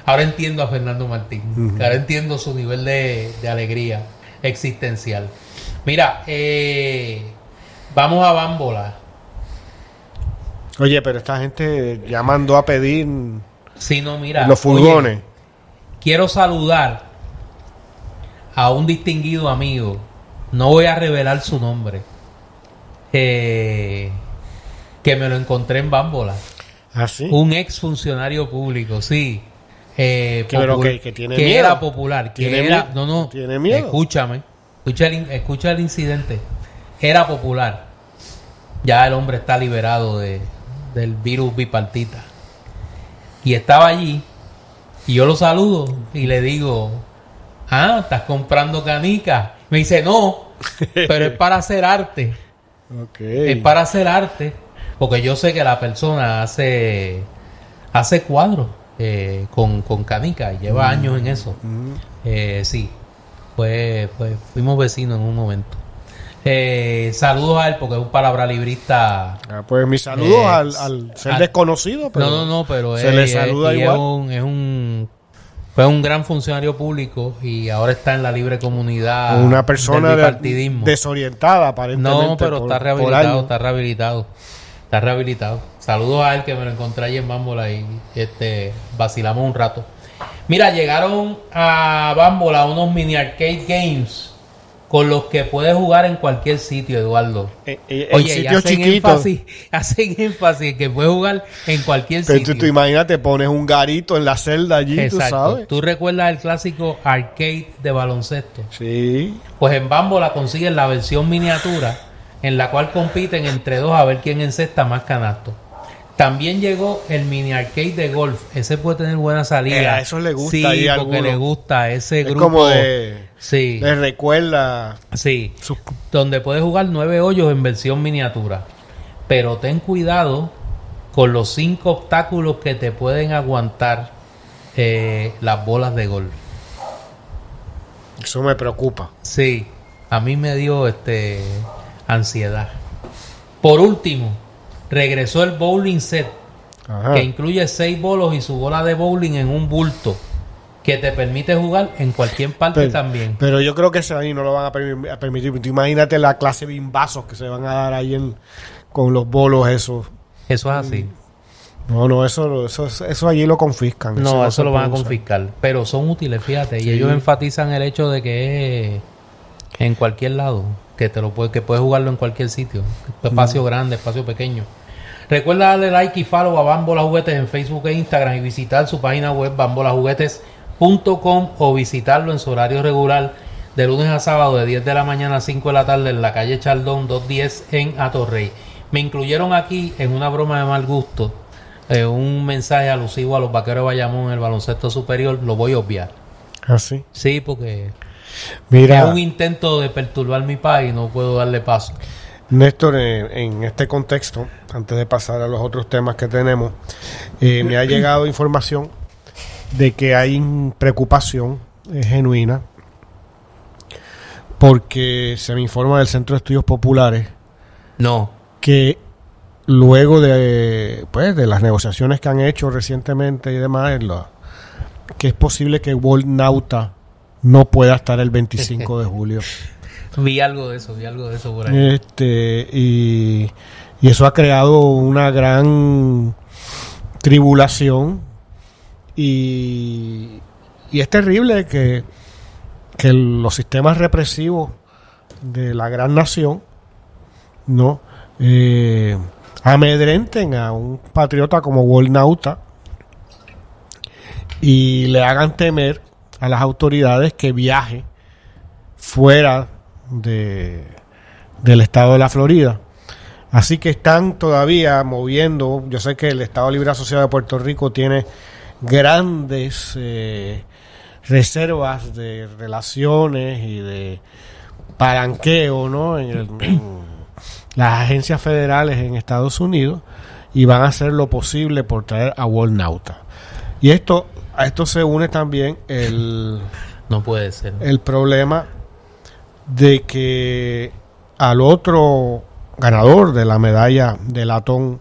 Ahora entiendo a Fernando Martín. Ahora entiendo su nivel de, de alegría existencial. Mira, eh, vamos a Bámbola. Oye, pero esta gente ya mandó a pedir no, mira. los furgones. oye, quiero saludar a un distinguido amigo. No voy a revelar su nombre. eh, que me lo encontré en Bámbola. ¿Ah, sí? Un ex funcionario público, sí. Eh, Que, pero que- que tiene que miedo. era popular. Que Tiene era, mie- no, no. tiene miedo. Escúchame. Escucha el, in- escucha el incidente. Era popular. Ya el hombre está liberado de, del virus bipartita. Y estaba allí. Y yo lo saludo y le digo, ah, estás comprando canicas. Me dice, no, pero es para hacer arte. Es para hacer arte. Porque yo sé que la persona hace hace cuadros eh, con, con canica y lleva años en eso. Eh, sí, pues, pues fuimos vecinos en un momento. Eh, saludos a él porque es un palabra librista. Ah, pues mis saludos Eh, al, al ser al- desconocido. Pero no, no, no, pero se es, le saluda y es igual. un, es un fue un gran funcionario público y ahora está en la libre comunidad Una persona del bipartidismo. desorientada, aparentemente. No, pero por- está rehabilitado, está rehabilitado. Está rehabilitado. Saludos a él que me lo encontré ahí en Bámbola y este vacilamos un rato. Mira, llegaron a Bámbola unos mini arcade games con los que puedes jugar en cualquier sitio, Eduardo. Eh, eh, en Oye, y sitios hacen chiquitos. énfasis, hacen énfasis en que puedes jugar en cualquier Pero sitio. tú, tú imagínate, pones un garito en la celda allí, tú Exacto. sabes. ¿Tú recuerdas el clásico arcade de baloncesto? Sí. Pues en Bambola consiguen la versión miniatura en la cual compiten entre dos a ver quién encesta más canastos. También llegó el mini arcade de golf. Ese puede tener buena salida. Eh, a esos le gusta Sí, porque le gusta ese Es grupo. como de... Sí, Les recuerda... sí. sus- Donde puedes jugar nueve hoyos en versión miniatura. Pero ten cuidado con los cinco obstáculos que te pueden aguantar eh, las bolas de golf. Eso me preocupa. Sí, a mí me dio este ansiedad. Por último, regresó el bowling set, Ajá. que incluye seis bolos y su bola de bowling en un bulto, que te permite jugar en cualquier parte Pero, también. pero yo creo que ese año no lo van a, permi- a permitir. Tú Imagínate la clase de bimbazos que se van a dar ahí en, con los bolos esos. Eso es así. No, no, eso, eso, eso allí lo confiscan. No, eso lo van a usar. confiscar. Pero son útiles, fíjate. Y ellos enfatizan el hecho de que es en cualquier lado. Que te lo puede, que puedes jugarlo en cualquier sitio. Espacio grande, espacio pequeño. Recuerda darle like y follow a Bambola Juguetes en Facebook e Instagram y visitar su página web bambolajuguetes.com o visitarlo en su horario regular de lunes a sábado de 10 de la mañana a 5 de la tarde en la calle Chaldón 210 en Atorrey. Me incluyeron aquí en una broma de mal gusto eh, un mensaje alusivo a los vaqueros de Bayamón en el baloncesto superior, lo voy a obviar. Así. Sí, porque Mira, es un intento de perturbar mi país y no puedo darle paso. Néstor, en, en este contexto, antes de pasar a los otros temas que tenemos, eh, me ha llegado información de que hay preocupación eh, genuina porque se me informa del Centro de Estudios Populares No, que luego de pues de las negociaciones que han hecho recientemente y demás que es posible que World Nauta no pueda estar el 25 de julio. Vi algo de eso, vi algo de eso por ahí. este y, y eso ha creado una gran tribulación. Y, y es terrible que, que los sistemas represivos de la gran nación no Eh, amedrenten a un patriota como Wolnauta y le hagan temer a las autoridades que viaje fuera de, del estado de la Florida. Así que están todavía moviendo. Yo sé que el Estado Libre Asociado de Puerto Rico tiene grandes eh, reservas de relaciones y de palanqueo ¿no? en, el- en las agencias federales en Estados Unidos y van a hacer lo posible por traer a Walnauta. Y esto a esto se une también el, No puede ser. el problema de que al otro ganador de la medalla de latón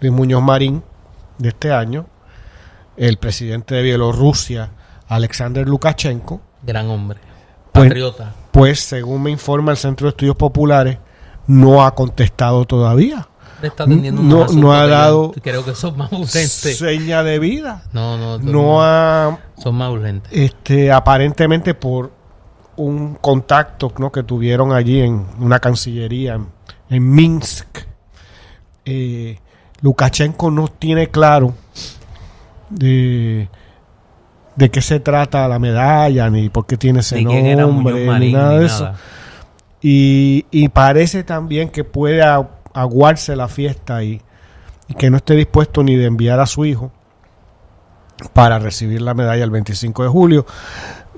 Luis Muñoz Marín de este año, el presidente de Bielorrusia, Alexander Lukashenko, Gran hombre. Pues- Patriota. pues según me informa el Centro de Estudios Populares, no ha contestado todavía. Le está atendiendo no- no ha dado Creo que son más urgentes. Seña de vida. No, no, No ha son más urgentes. este aparentemente por un contacto ¿no? que tuvieron allí en una cancillería en, en Minsk eh, Lukashenko no tiene claro de, de qué se trata la medalla ni por qué tiene ese Ni nombre ni Marín, nada ni de eso nada. y, y parece también que puede a- aguarse la fiesta y, y que no esté dispuesto ni de enviar a su hijo para recibir la medalla el 25 de julio.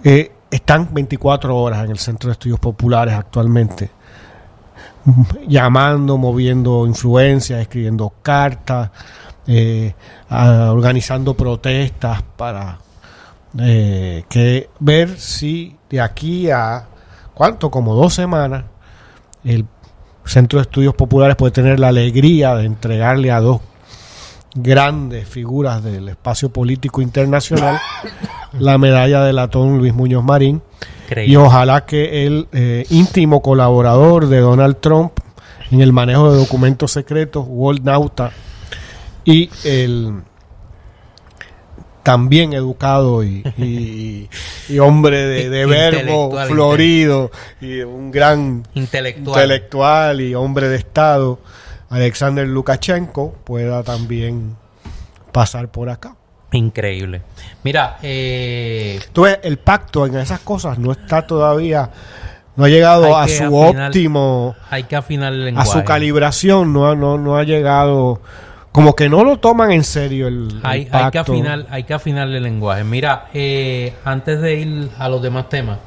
Eh, están 24 horas en el Centro de Estudios Populares actualmente, llamando, moviendo influencias, escribiendo cartas, eh, organizando protestas para eh, que ver si de aquí a cuánto, como dos semanas, el Centro de Estudios Populares puede tener la alegría de entregarle a dos grandes figuras del espacio político internacional la medalla de latón Luis Muñoz Marín. Y ojalá que el eh, íntimo colaborador de Donald Trump en el manejo de documentos secretos, Walt Nauta, y el también educado y, y- y hombre de, de verbo florido y un gran Intelectual. intelectual y hombre de Estado, Alexander Lukashenko, pueda también pasar por acá. Increíble. Mira, eh, Entonces, el pacto en esas cosas no está todavía, no ha llegado a su afinar- óptimo, hay que afinar el a lenguaje. su calibración, no, no, no ha llegado, como que no lo toman en serio el, el Hay, hay que afinar, hay que afinar el lenguaje. Mira, eh, antes de ir a los demás temas,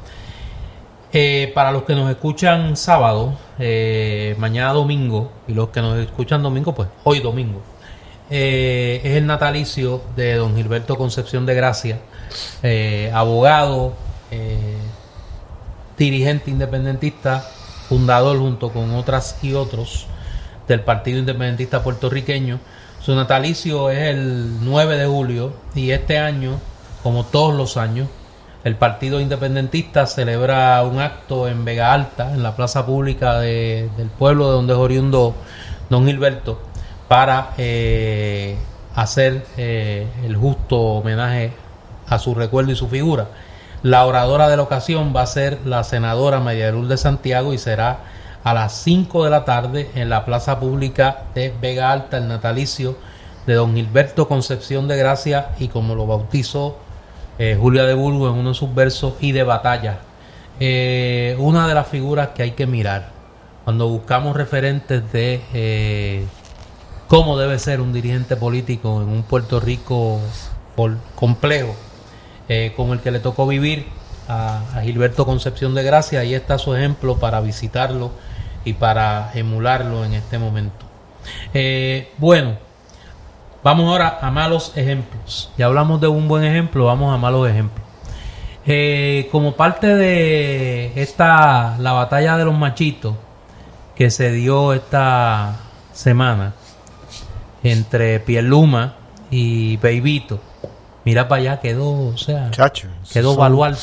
eh, para los que nos escuchan sábado, eh, mañana domingo, y los que nos escuchan domingo, pues hoy domingo, es el natalicio de don Gilberto Concepción de Gracia, abogado, dirigente independentista, fundador junto con otras y otros del Partido Independentista Puertorriqueño. Su natalicio es el 9 de julio y este año como todos los años, el Partido Independentista celebra un acto en Vega Alta, en la plaza pública de- del pueblo de donde es oriundo don Gilberto, para eh, hacer eh, el justo homenaje a su recuerdo y su figura. La oradora de la ocasión va a ser la senadora María de Santiago y será a las 5 de la tarde en la plaza pública de Vega Alta, el natalicio de don Gilberto Concepción de Gracia y como lo bautizó eh, Julia de Burgos en uno de sus versos y de batalla. Eh, una de las figuras que hay que mirar cuando buscamos referentes de eh, cómo debe ser un dirigente político en un Puerto Rico complejo como el que le tocó vivir a, a Gilberto Concepción de Gracia. Ahí está su ejemplo para visitarlo y para emularlo en este momento. Eh, bueno, vamos ahora a malos ejemplos. Ya hablamos de un buen ejemplo, vamos a malos ejemplos. Eh, como parte de esta la batalla de los machitos que se dio esta semana entre Pierluma y Beibito, mira para allá quedó, o sea, Chacho. quedó eso- baluarte.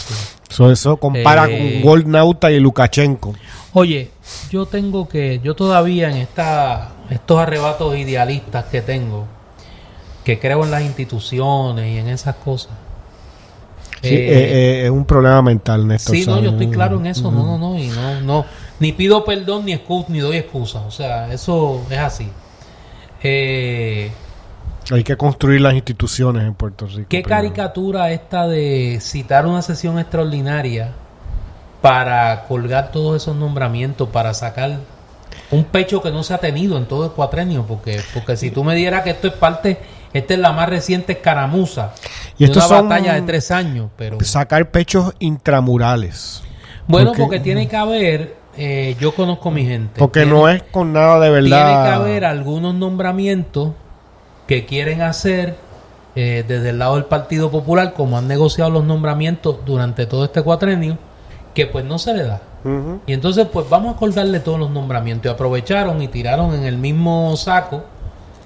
Eso, eso compara Eh, con Goldnauta y Lukashenko. Oye, yo tengo que, yo todavía en esta, estos arrebatos idealistas que tengo, que creo en las instituciones y en esas cosas. Sí, eh, eh, eh, es un problema mental, Néstor. Sí, no, yo estoy claro en eso, no, no, no, y no, no, ni pido perdón ni excusa, ni doy excusas, o sea, eso es así. Eh, Hay que construir las instituciones en Puerto Rico. ¿Qué primero. caricatura esta de citar una sesión extraordinaria para colgar todos esos nombramientos, para sacar un pecho que no se ha tenido en todo el cuatrenio? Porque, porque si tú me dieras que esto es parte, esta es la más reciente escaramuza Y de estos una batalla de tres años, pero Sacar pechos intramurales. bueno, porque- porque tiene que haber, eh, yo conozco a mi gente, Porque tiene- no es con nada de verdad. tiene que haber algunos nombramientos que quieren hacer eh, desde el lado del Partido Popular, como han negociado los nombramientos durante todo este cuatrenio, que pues no se le da. Y entonces pues vamos a colgarle todos los nombramientos. Y aprovecharon y tiraron en el mismo saco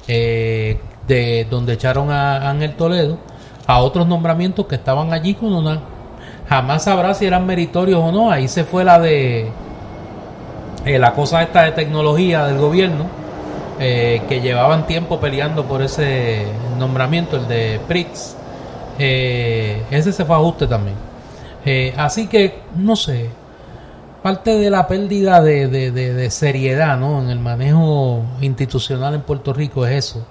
eh, de donde echaron a Ángel Toledo a otros nombramientos que estaban allí con una... Jamás sabrá si eran meritorios o no. Ahí se fue la de... eh, la cosa esta de tecnología del gobierno, eh, que llevaban tiempo peleando por ese nombramiento, el de Prix. Eh, ese se fue a ajuste también. Eh, así que, no sé, parte de la pérdida de, de- de- de seriedad ¿no? en el manejo institucional en Puerto Rico es eso.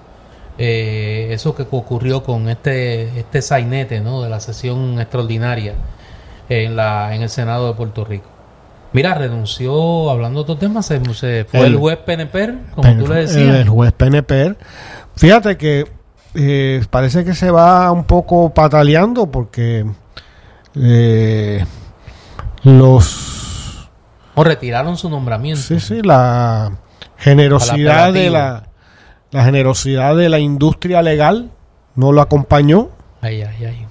Eh, eso que ocurrió con este, este sainete ¿no? de la sesión extraordinaria en, la, en el Senado de Puerto Rico. Mira, renunció, hablando de otros temas, se, se fue el, El- juez PNP, como tú le El, decías. el juez PNP. Fíjate que eh, parece que se va un poco pataleando porque eh, los o retiraron su nombramiento. sí sí la generosidad de la la generosidad de la industria legal no lo acompañó Ay, ay, ay.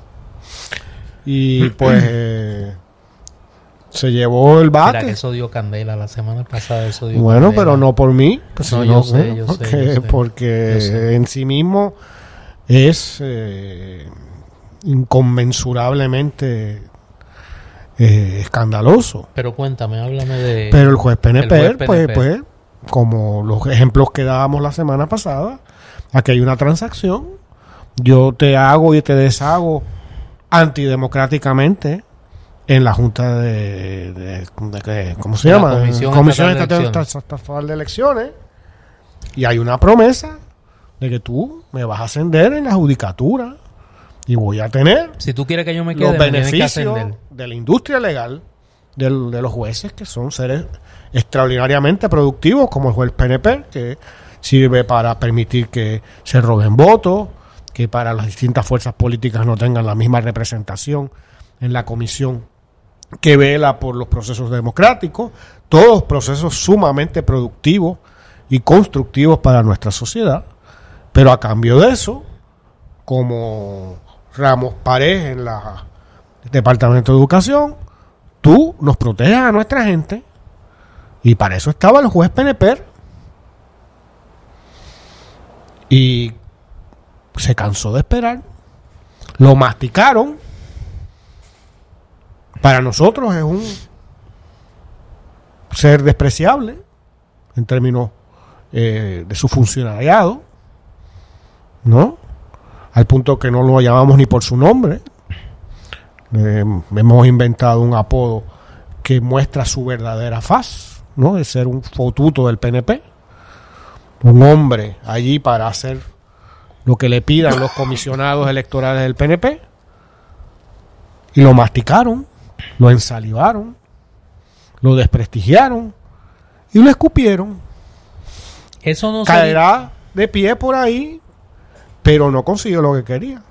y pues eh, se llevó el Mira que bate eso dio candela la semana pasada. Eso dio Bueno, candela. pero no por mí, pues, No, yo sé, bueno, yo sé, porque, yo sé. porque Yo sé. en sí mismo es eh, inconmensurablemente eh, escandaloso. Pero cuéntame, háblame de. Pero el juez PNP, el juez pues, PNP. pues, como los ejemplos que dábamos la semana pasada, aquí hay una transacción, yo te hago y te deshago antidemocráticamente en la Junta de, de- de- de- ¿cómo se La llama? Comisión. Estatal de Elecciones y hay una promesa de que tú me vas a ascender en la judicatura y voy a tener Si tú quieres que yo me quede, los me tienes que beneficios de la industria legal del- de los jueces que son seres extraordinariamente productivos como el juez PNP que sirve para permitir que se roben votos que para las distintas fuerzas políticas no tengan la misma representación en la comisión que vela por los procesos democráticos todos procesos sumamente productivos y constructivos para nuestra sociedad. Pero a cambio de eso como Ramos Pared en la Departamento de Educación, tú nos proteges a nuestra gente y para eso estaba el juez PNP y se cansó de esperar Lo masticaron. Para nosotros es un ser despreciable en términos eh, de su funcionariado, ¿no? Al punto que no lo llamamos ni por su nombre. Eh, hemos inventado un apodo que muestra su verdadera faz, ¿no? De ser un fotuto del PNP. Un hombre allí para hacer lo que le pidan los comisionados electorales del PNP. Y lo masticaron, lo ensalivaron, lo desprestigiaron y lo escupieron. Eso no Caerá de pie por ahí, pero no consiguió lo que quería.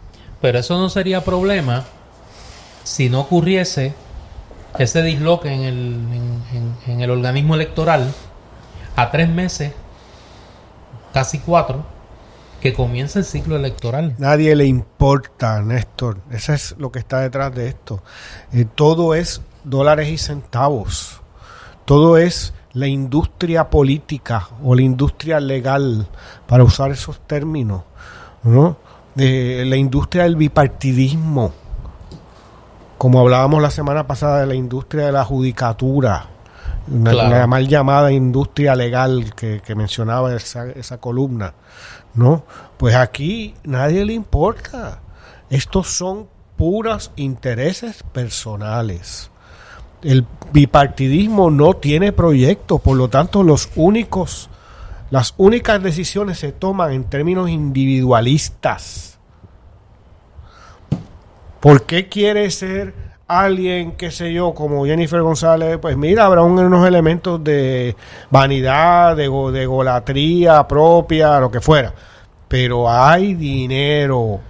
Pero eso no sería problema si no ocurriese ese disloque en el, en, en el organismo electoral a tres meses, casi cuatro, que comienza el ciclo electoral. Nadie le importa, Néstor. Eso es lo que está detrás de esto. Eh, todo es dólares y centavos. Todo es la industria política o la industria legal, para usar esos términos, ¿no? De la industria del bipartidismo, como hablábamos la semana pasada de la industria de la judicatura, una, Claro. la mal llamada industria legal que, que mencionaba esa, esa columna, ¿no? Pues aquí nadie le importa. Estos son puros intereses personales. El bipartidismo no tiene proyecto, por lo tanto los únicos, las únicas decisiones se toman en términos individualistas. ¿Por qué quiere ser alguien, qué sé yo, como Jennifer González? Pues mira, habrá un- unos elementos de vanidad, de, de golatría propia, lo que fuera. Pero hay dinero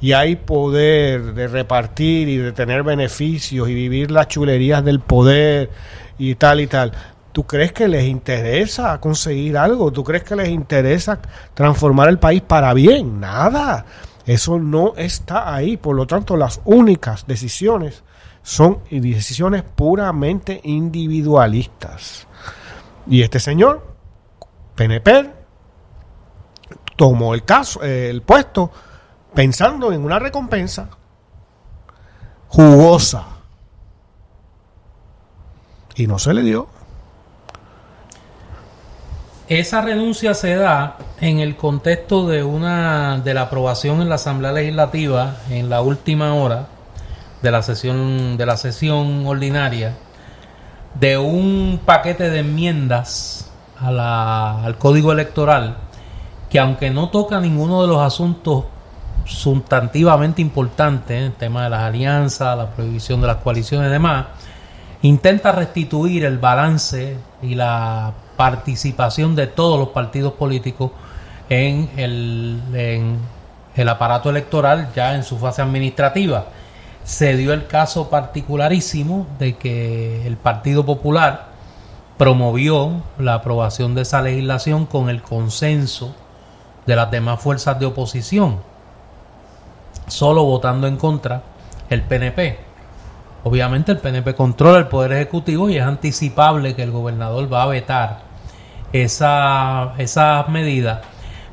y hay poder de repartir y de tener beneficios y vivir las chulerías del poder y tal y tal. ¿Tú crees que les interesa conseguir algo? ¿Tú crees que les interesa transformar el país para bien? Nada. Eso no está ahí. Por lo tanto, las únicas decisiones son decisiones puramente individualistas. Y este señor, PNP, tomó el caso, el puesto, pensando en una recompensa jugosa. Y no se le dio. Esa renuncia se da en el contexto de una de la aprobación en la Asamblea Legislativa en la última hora de la sesión de la sesión ordinaria de un paquete de enmiendas al Código Electoral que aunque no toca ninguno de los asuntos sustantivamente importantes, el tema de las alianzas, la prohibición de las coaliciones y demás, intenta restituir el balance y la participación de todos los partidos políticos en el, en el aparato electoral ya en su fase administrativa. Se dio el caso particularísimo de que el Partido Popular promovió la aprobación de esa legislación con el consenso de las demás fuerzas de oposición, solo votando en contra el PNP. Obviamente el PNP controla el Poder Ejecutivo y es anticipable que el gobernador va a vetar esa, esas medidas.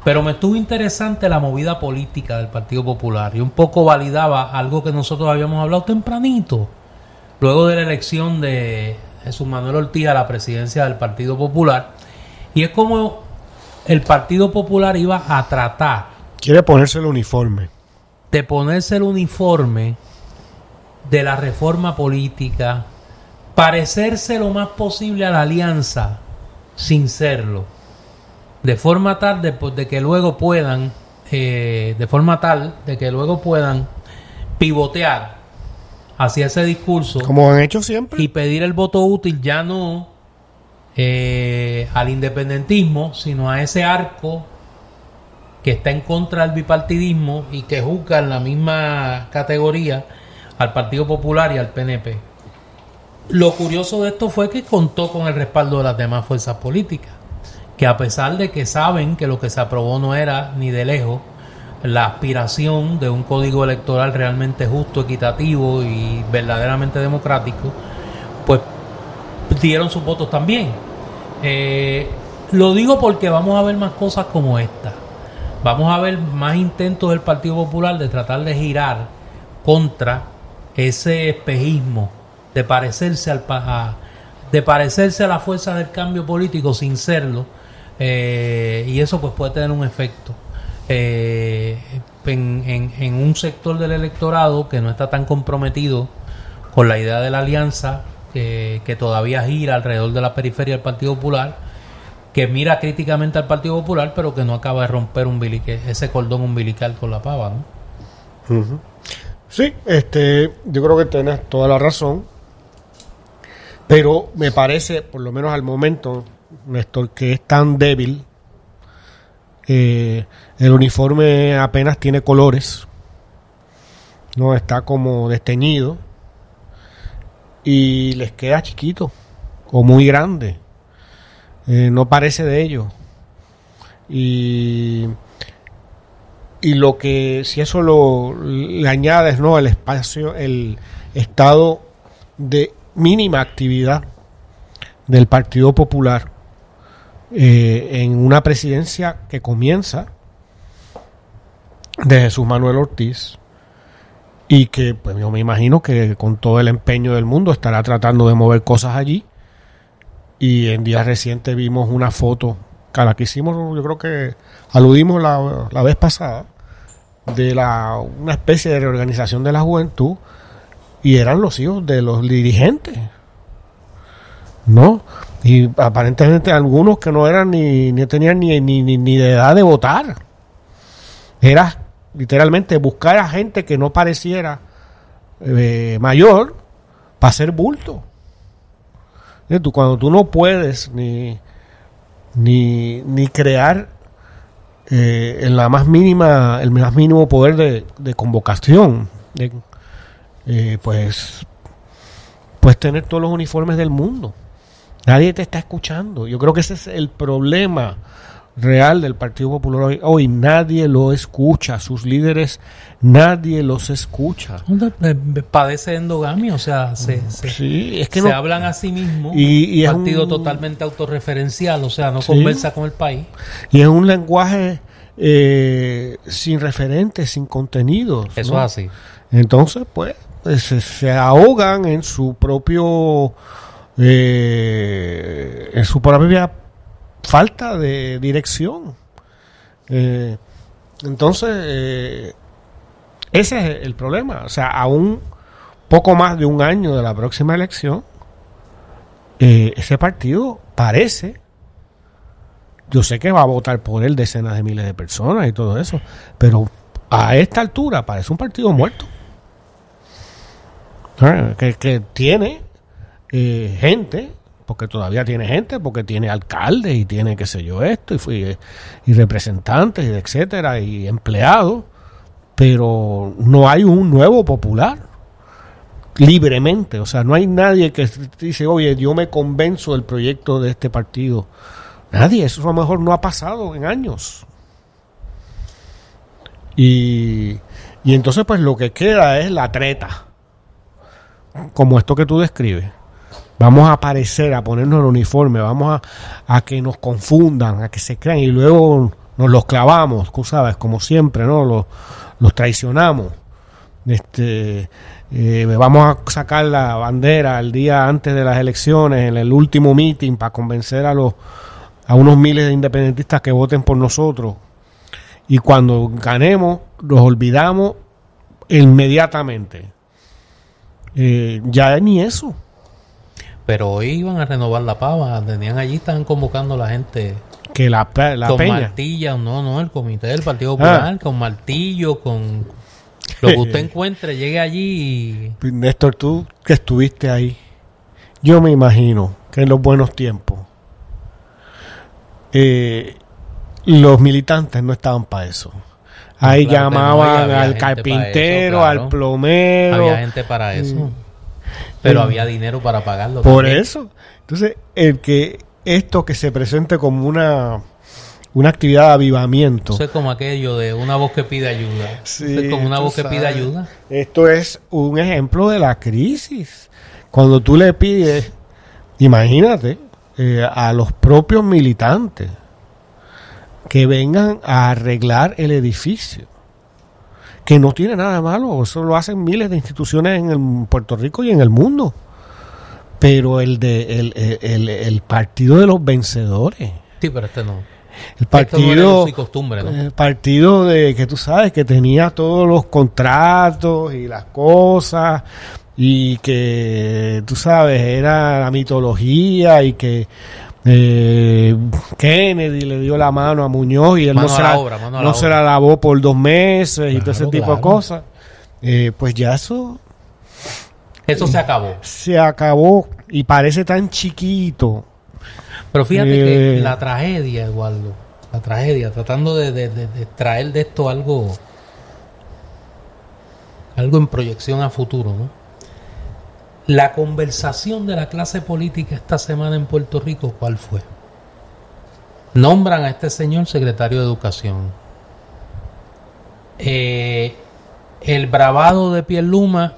Pero me estuvo interesante la movida política del Partido Popular y un poco validaba algo que nosotros habíamos hablado tempranito, luego de la elección de Jesús Manuel Ortiz a la presidencia del Partido Popular. Y es como el Partido Popular iba a tratar Quiere ponerse el uniforme. de ponerse el uniforme de la reforma política, parecerse lo más posible a la alianza sin serlo, de forma tal de, pues, de que luego puedan, eh, de forma tal de que luego puedan pivotear hacia ese discurso Como han hecho siempre. y pedir el voto útil ya no eh, al independentismo, sino a ese arco que está en contra del bipartidismo y que juzga en la misma categoría al Partido Popular y al PNP. Lo curioso de esto fue que contó con el respaldo de las demás fuerzas políticas, que a pesar de que saben que lo que se aprobó no era ni de lejos la aspiración de un código electoral realmente justo, equitativo y verdaderamente democrático, pues dieron sus votos también. Eh, lo digo porque vamos a ver más cosas como esta. Vamos a ver más intentos del Partido Popular de tratar de girar contra ese espejismo de parecerse al a, de parecerse a la fuerza del cambio político sin serlo eh, y eso pues puede tener un efecto eh, en, en, un sector del electorado que no está tan comprometido con la idea de la alianza que todavía gira alrededor de la periferia del Partido Popular que mira críticamente al Partido Popular pero que no acaba de romper ese cordón umbilical con la pava. Sí, este, yo creo que tienes toda la razón. Pero me parece, por lo menos al momento, Néstor, que es tan débil. Eh, el uniforme apenas tiene colores. No está como desteñido. Y les queda chiquito o muy grande. Eh, no parece de ellos. Y y lo que si eso lo le añades no el espacio el estado de mínima actividad del Partido Popular eh, en una presidencia que comienza de Jesús Manuel Ortiz y que pues yo me imagino que con todo el empeño del mundo estará tratando de mover cosas allí. Y en días recientes vimos una foto a la que hicimos yo creo que aludimos la, la vez pasada de la, una especie de reorganización de la juventud y eran los hijos de los dirigentes. ¿No? Y aparentemente algunos que no eran ni, ni tenían ni, ni, ni, de edad de votar. Era literalmente buscar a gente que no pareciera eh, mayor para hacer bulto. Cuando tú no puedes ni, ni, ni crear eh, en la más mínima, el más mínimo poder de, convocación, eh, pues, pues tener todos los uniformes del mundo. Nadie te está escuchando. Yo creo que ese es el problema real del Partido Popular hoy. Hoy nadie lo escucha, sus líderes, nadie los escucha. Padece endogamia, o sea, se, es que se hablan a sí mismos. Y, un partido totalmente autorreferencial, o sea, no conversa con el país. Y es un lenguaje eh, sin referentes, sin contenidos. Eso es así. Entonces, pues, pues se, ahogan en su propio. Eh, en su propia falta de dirección. Eh, entonces, eh, ese es el problema. O sea, a un poco más de un año de la próxima elección, eh, ese partido parece, yo sé que va a votar por él decenas de miles de personas y todo eso, pero a esta altura parece un partido muerto. Que, tiene gente porque todavía tiene gente, porque tiene alcaldes y tiene qué sé yo esto, y, fui, y representantes, etcétera, y empleados, pero no hay un nuevo popular libremente, o sea, no hay nadie que dice, oye, yo me convenzo del proyecto de este partido. Nadie, eso a lo mejor no ha pasado en años. Y, y entonces pues lo que queda es la treta, como esto que tú describes Vamos a aparecer, a ponernos el uniforme, vamos a, que nos confundan, a que se crean y luego nos los clavamos, tú sabes, como siempre, ¿no? Los, los traicionamos. Este, eh, vamos a sacar la bandera el día antes de las elecciones, en el último meeting, para convencer a los a unos miles de independentistas que voten por nosotros. Y cuando ganemos, los olvidamos inmediatamente. Eh, ya ni eso. Pero hoy iban a renovar la pava, tenían allí, estaban convocando a la gente. Que la, la con martillo, no, no, el comité del Partido Popular, ah. con martillo, con lo que usted encuentre, llegue allí y... Néstor, tú que estuviste ahí, yo me imagino que en los buenos tiempos eh, los militantes no estaban para eso. Ahí llamaban al carpintero, al plomero. Había gente para eso. Mm. Pero había dinero para pagarlo. Por eso. Entonces, el que esto que se presente como una una actividad de avivamiento. Eso es como aquello de una voz que pide ayuda. Sí, es como una voz que pide ayuda. Esto es un ejemplo de la crisis. Cuando tú le pides, imagínate, eh, a los propios militantes que vengan a arreglar el edificio, que no tiene nada de malo, eso lo hacen miles de instituciones en el- Puerto Rico y en el mundo. Pero el de el, el- el partido de los vencedores, Sí, pero este no. el no partido el partido de que tú sabes que tenía todos los contratos y las cosas y que tú sabes era la mitología y que eh, Kennedy le dio la mano a Muñoz y él Mano no, se, la obra, no la se la lavó por dos meses y todo ese Claro, tipo de cosas Eh, pues ya eso Eso se acabó. se acabó y parece tan chiquito Pero fíjate que Eh. la tragedia, Eduardo, la tragedia, tratando de, de- de- de traer de esto algo, algo en proyección a futuro, ¿no? La conversación de la clase política esta semana en Puerto Rico, ¿cuál fue? Nombran a este señor secretario de Educación. Eh, el bravado de Pierluma,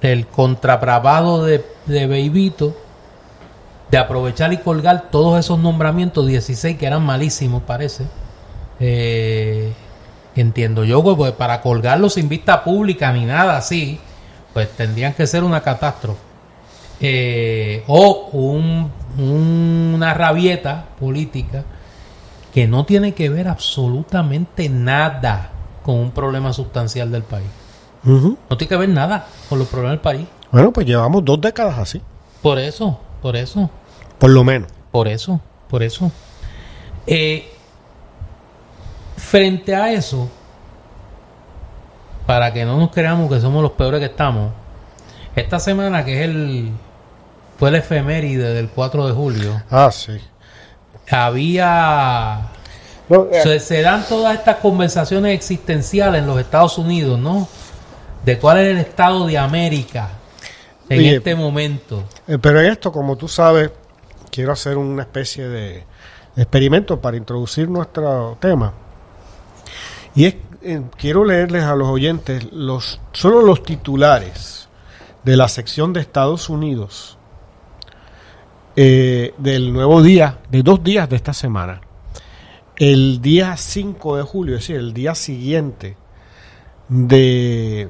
el contrabravado de, de Beibito, de aprovechar y colgar todos esos nombramientos, 16 que eran malísimos, parece. Eh, entiendo yo, pues, pues, para colgarlos sin vista pública ni nada así, pues tendrían que ser una catástrofe. Eh, o un- una rabieta política que no tiene que ver absolutamente nada con un problema sustancial del país. No tiene que ver nada con los problemas del país. bueno pues llevamos dos décadas así Por eso, por eso. por lo menos Por eso, por eso. Eh, frente a eso, para que no nos creamos que somos los peores que estamos, esta semana que es el fue el efeméride del 4 de julio, ah sí había No, eh, se, se dan todas estas conversaciones existenciales en los Estados Unidos, ¿no? De cuál es el estado de América en Oye, este momento. Eh, Pero en esto, como tú sabes, quiero hacer una especie de experimento para introducir nuestro tema. Y es, eh, quiero leerles a los oyentes los, solo los titulares de la sección de Estados Unidos eh, del nuevo día, de dos días de esta semana. El día 5 de julio, es decir, el día siguiente de,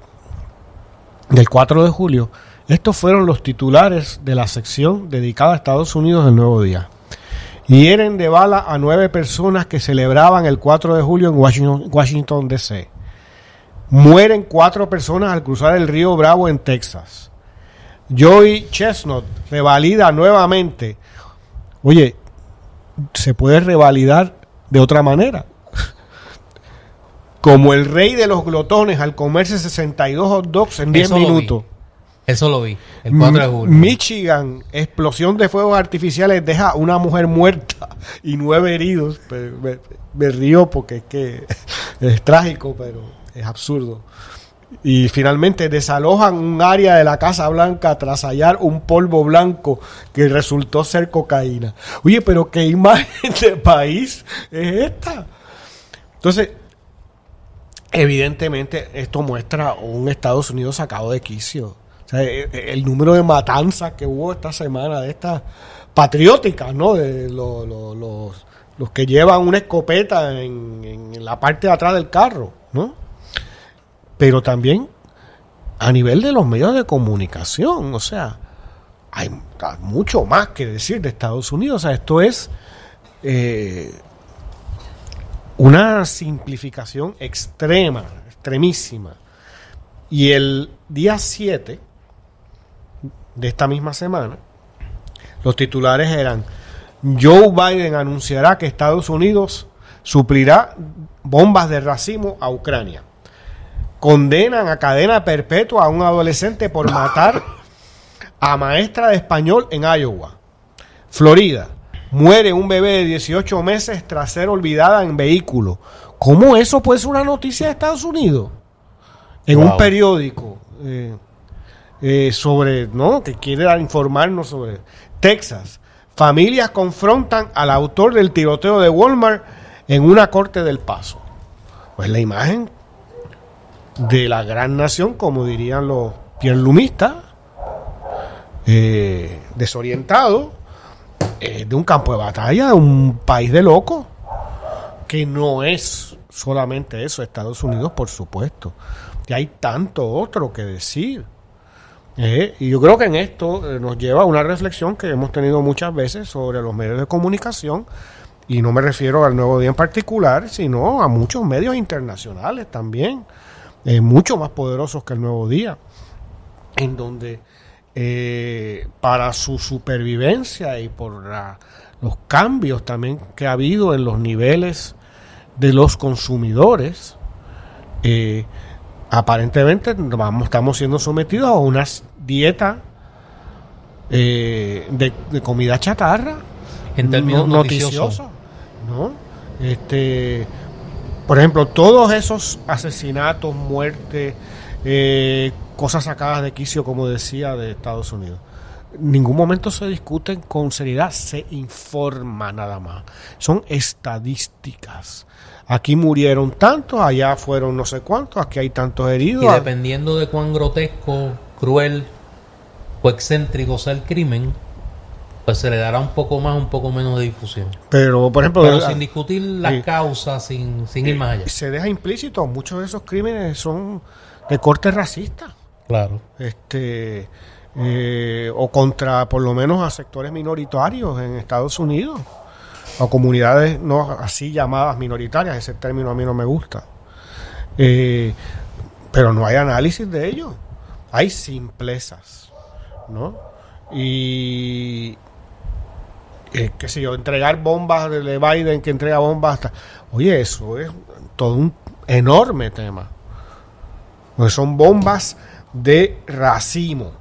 del 4 de julio, estos fueron los titulares de la sección dedicada a Estados Unidos del Nuevo Día. Hieren de bala a nueve personas que celebraban el 4 de julio en Washington, Washington D.C. Mueren cuatro personas al cruzar el río Bravo en Texas. Joey Chestnut revalida nuevamente. Oye, se puede revalidar de otra manera. Como el rey de los glotones al comerse 62 hot dogs en 10 Eso lo vi. minutos. Eso lo vi, el 4 de julio. Michigan, explosión de fuegos artificiales deja una mujer muerta y nueve heridos. Me, me río porque es que es trágico, pero es absurdo. Y finalmente desalojan un área de la Casa Blanca tras hallar un polvo blanco que resultó ser cocaína. Oye, pero qué imagen de país es esta. Entonces, evidentemente esto muestra un Estados Unidos sacado de quicio. O sea, e- e- el número de matanzas que hubo esta semana, de estas patrióticas, ¿no? De lo- lo- los, los que llevan una escopeta en, en la parte de atrás del carro, ¿no? Pero también a nivel de los medios de comunicación, o sea, hay mucho más que decir de Estados Unidos. O sea, esto es eh, una simplificación extrema, extremísima. Y el día 7 de esta misma semana, los titulares eran, Joe Biden anunciará que Estados Unidos suplirá bombas de racimo a Ucrania. Condenan a cadena perpetua a un adolescente por matar a maestra de español en Iowa. Florida. Muere un bebé de 18 meses tras ser olvidada en vehículo. ¿Cómo eso puede ser una noticia de Estados Unidos? En un periódico eh, eh, sobre, ¿no? Que quiere informarnos sobre Texas. Familias confrontan al autor del tiroteo de Walmart en una corte del paso. Pues la imagen de la gran nación, como dirían los pierlumistas, eh, desorientado, eh, de un campo de batalla, de un país de locos, que no es solamente eso, Estados Unidos, por supuesto. Y hay tanto otro que decir. Eh, y yo creo que en esto eh, nos lleva a una reflexión que hemos tenido muchas veces sobre los medios de comunicación, y no me refiero al Nuevo Día en particular, sino a muchos medios internacionales también, eh, mucho más poderosos que el Nuevo Día, en donde para su supervivencia y por los cambios también que ha habido en los niveles de los consumidores, aparentemente estamos siendo sometidos a una dieta eh, de, comida chatarra en términos noticiosos ¿no? Este, por ejemplo, todos esos asesinatos, muertes, eh, cosas sacadas de quicio, como decía, de Estados Unidos. ningún momento se discuten con seriedad, se informa nada más. Son estadísticas. Aquí murieron tantos, allá fueron no sé cuántos, aquí hay tantos heridos. Y dependiendo de cuán grotesco, cruel o excéntrico sea el crimen, pues se le dará un poco más, un poco menos de difusión. Pero, por ejemplo... sin discutir las causas, sin, sin ir más allá. Se deja implícito, muchos de esos crímenes son de corte racista. Claro. Este... Eh, o contra, por lo menos, a sectores minoritarios en Estados Unidos o comunidades no así llamadas minoritarias, ese término a mí no me gusta. Eh, pero no hay análisis de ello, hay simplezas, ¿no? Y eh, qué sé yo, entregar bombas de Biden que entrega bombas hasta... Oye, eso es todo un enorme tema. Pues son bombas de racimo.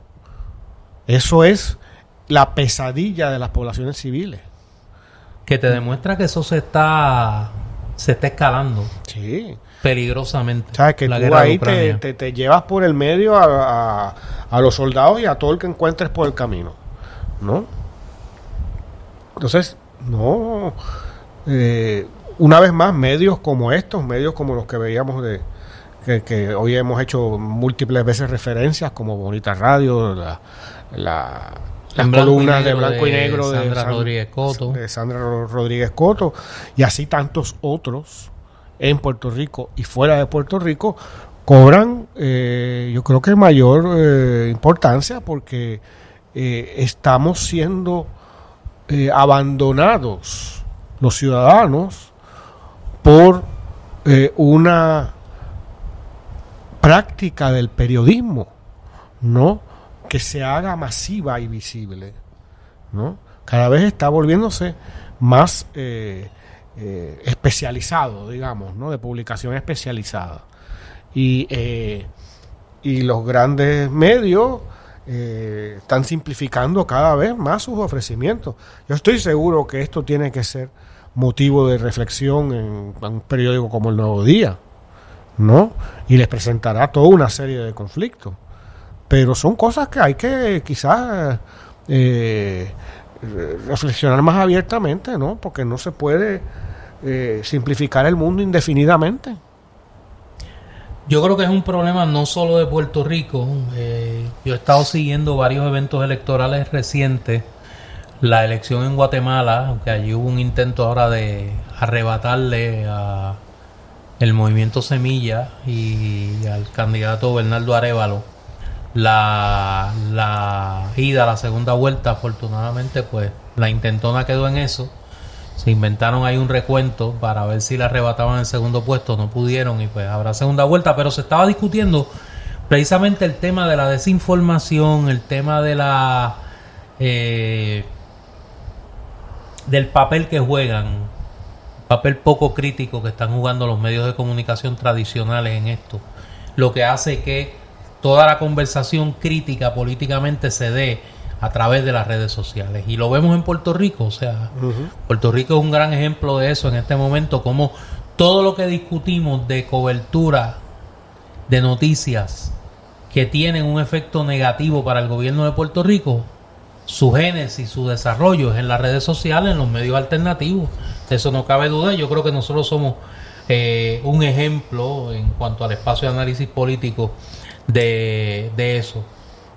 Eso es la pesadilla de las poblaciones civiles que te demuestra que eso se está se está escalando. Sí. Peligrosamente. ¿Sabes? Que tú ahí te, te, llevas por el medio a, a, los soldados y a todo el que encuentres por el camino. ¿No? Entonces, no. Eh, una vez más, medios como estos, medios como los que veíamos de. Que, que hoy hemos hecho múltiples veces referencias, como Bonita Radio, la, la las columnas de blanco y negro de Sandra Rodríguez Coto. De Sandra Rodríguez Coto y así tantos otros en Puerto Rico y fuera de Puerto Rico cobran eh, yo creo que mayor eh, importancia porque eh, estamos siendo abandonados los ciudadanos por una práctica del periodismo, ¿no? que se haga masiva y visible. ¿no? Cada vez está volviéndose más eh, especializado, digamos, ¿no? de publicación especializada. Y, eh, y los grandes medios están simplificando cada vez más sus ofrecimientos. Yo estoy seguro que esto tiene que ser motivo de reflexión en, en un periódico como El Nuevo Día, ¿no? Y les presentará toda una serie de conflictos. Pero son cosas que hay que quizás eh, reflexionar más abiertamente, ¿no? Porque no se puede eh, simplificar el mundo indefinidamente. Yo creo que es un problema no solo de Puerto Rico. Eh, yo he estado siguiendo varios eventos electorales recientes. La elección en Guatemala, aunque allí hubo un intento ahora de arrebatarle a el movimiento Semilla y al candidato Bernardo Arevalo la, la ida la segunda vuelta, afortunadamente, pues la intentona quedó en eso. Se inventaron ahí un recuento para ver si la arrebataban el segundo puesto, no pudieron y pues habrá segunda vuelta, pero se estaba discutiendo precisamente el tema de la desinformación, el tema de la eh, del papel que juegan, papel poco crítico que están jugando los medios de comunicación tradicionales en esto, lo que hace que toda la conversación crítica políticamente se dé a través de las redes sociales. Y lo vemos en Puerto Rico, o sea, Puerto Rico es un gran ejemplo de eso en este momento, como todo lo que discutimos de cobertura de noticias que tienen un efecto negativo para el gobierno de Puerto Rico, su génesis, su desarrollo es en las redes sociales, en los medios alternativos. De eso no cabe duda. Yo creo que nosotros somos eh, un ejemplo en cuanto al espacio de análisis político de, de eso.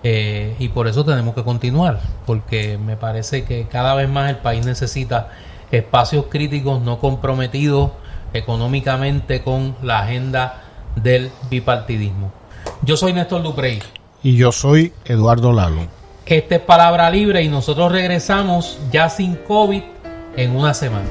Eh, y por eso tenemos que continuar, porque me parece que cada vez más el país necesita espacios críticos no comprometidos económicamente con la agenda del bipartidismo. Yo soy Néstor Duprey. Y yo soy Eduardo Lalo. Este es Palabra Libre y nosotros regresamos ya sin COVID en una semana.